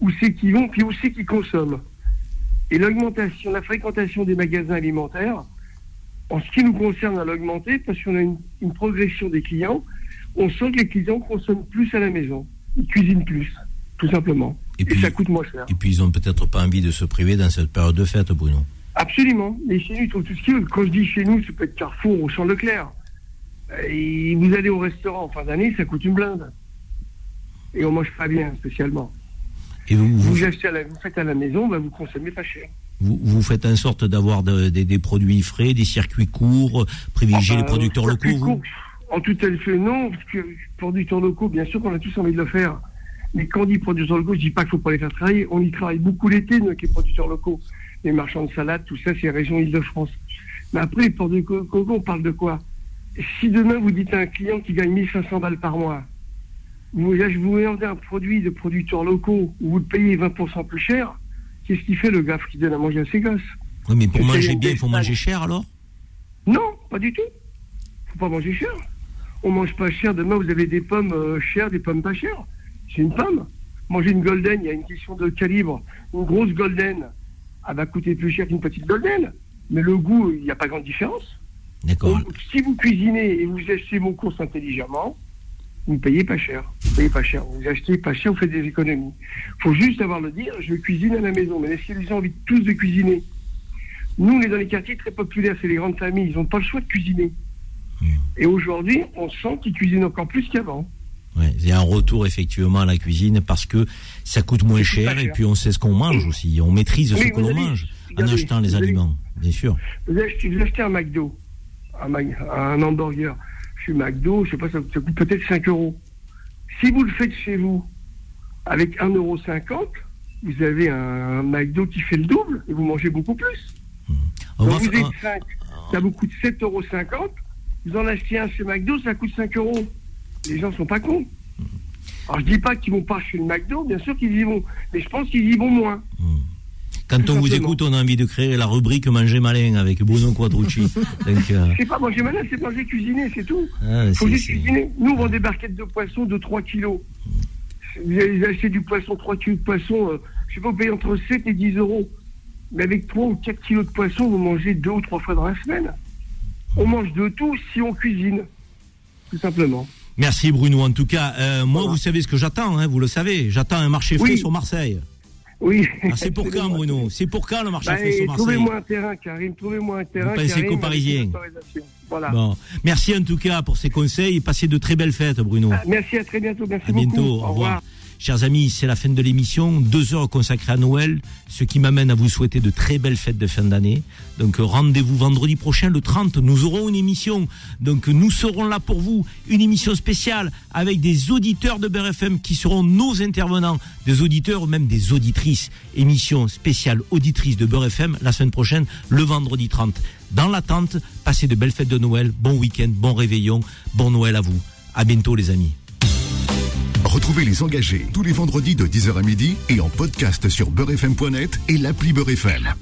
où c'est qu'ils vont, puis où c'est qu'ils consomment. Et l'augmentation, la fréquentation des magasins alimentaires, en ce qui nous concerne, elle a augmenté parce qu'on a une, progression des clients. On sent que les clients consomment plus à la maison. Ils cuisinent plus, tout simplement. Et, puis, ça coûte moins cher. Et puis, ils n'ont peut-être pas envie de se priver dans cette période de fête, Bruno. Absolument. Mais chez nous, ils trouvent tout ce qu'ils veulent. Quand je dis chez nous, ça peut être Carrefour ou Champ Leclerc. Et vous allez au restaurant en fin d'année, ça coûte une blinde. Et on mange pas bien, spécialement. Et vous, vous... achetez à la, vous faites à la maison, bah, vous consommez pas cher vous, faites en sorte d'avoir des produits frais, des circuits courts, privilégier les producteurs locaux En tout à fait non, parce que producteurs locaux, bien sûr qu'on a tous envie de le faire. Mais quand on dit producteurs locaux, je dis pas qu'il faut pas les faire travailler. On y travaille beaucoup l'été, nous, avec les producteurs locaux. Les marchands de salade, tout ça, c'est région Île-de-France. Mais après, les producteurs locaux, on parle de quoi? Si demain, vous dites à un client qui gagne 1500 balles par mois, vous, je vous vendez un produit de producteurs locaux où vous le payez 20% plus cher, Qu'est-ce qu'il fait le gars qui donne à manger à ses gosses? Oui, mais pour manger bien, il faut manger cher alors? Non, pas du tout. Il faut pas manger cher. On mange pas cher. Demain, vous avez des pommes euh, chères, des pommes pas chères. C'est une pomme. Manger une golden, il y a une question de calibre. Une grosse golden, elle va coûter plus cher qu'une petite golden. Mais le goût, il n'y a pas grande différence. D'accord. Si vous cuisinez et vous achetez vos courses intelligemment, vous ne payez pas cher. Vous payez pas cher. Vous achetez pas cher, vous faites des économies. Il faut juste avoir le dire, je cuisine à la maison. Mais est-ce que les gens ont envie tous de cuisiner Nous, on est dans les quartiers très populaires, c'est les grandes familles, ils n'ont pas le choix de cuisiner. Et aujourd'hui, on sent qu'ils cuisinent encore plus qu'avant. Ouais, il y a un retour effectivement à la cuisine parce que ça coûte moins cher, et puis on sait ce qu'on mange aussi. On maîtrise ce que l'on mange en achetant les aliments, bien sûr. Vous achetez, un McDo, un, un, hamburger chez McDo, je sais pas, ça, coûte peut-être 5 euros. Si vous le faites chez vous avec 1,50 euro, vous avez un, McDo qui fait le double et vous mangez beaucoup plus. Mmh. Donc vous êtes 5, ça vous coûte 7,50 euros. Vous en achetez un chez McDo, ça coûte 5 euros. Les gens sont pas cons. Alors je dis pas qu'ils vont pas chez le McDo, bien sûr qu'ils y vont, mais je pense qu'ils y vont moins. Quand on vous écoute, on a envie de créer la rubrique Manger malin avec Bruno Quadrucci. (laughs) Donc, euh... C'est pas manger malin, c'est manger cuisiner, c'est tout. Ah, Faut juste cuisiner. Nous, on vend des barquettes de poisson de 3 kilos. Vous allez acheter du poisson, 3 kilos de poisson, euh, je sais pas, vous payez entre 7 et 10 euros. Mais avec 3 ou 4 kilos de poisson, vous mangez deux ou trois fois dans la semaine. On mange de tout si on cuisine. Tout simplement. Merci Bruno. En tout cas, euh, moi, vous savez ce que j'attends, hein, vous le savez. J'attends un marché frais sur Marseille. Oui. Ah, c'est pour quand, Bruno? C'est pour quand le marché bah, frais sur Marseille? Trouvez-moi un terrain, Karim. Trouvez-moi un terrain. Vous pensez qu'aux Parisiens? Voilà. Bon. Merci en tout cas pour ces conseils. Passez de très belles fêtes, Bruno. Ah, merci, à très bientôt. Merci à bientôt. Au revoir. Chers amis, c'est la fin de l'émission, deux heures consacrées à Noël, ce qui m'amène à vous souhaiter de très belles fêtes de fin d'année. Donc rendez-vous vendredi prochain, le 30, nous aurons une émission. Donc nous serons là pour vous, une émission spéciale avec des auditeurs de BRFM qui seront nos intervenants, des auditeurs ou même des auditrices. Émission spéciale auditrice de BRFM la semaine prochaine, le vendredi 30. Dans l'attente, passez de belles fêtes de Noël, bon week-end, bon réveillon, bon Noël à vous. À bientôt les amis. Retrouvez les engagés tous les vendredis de 10h à midi et en podcast sur beurrefm.net et l'appli Beurrefm.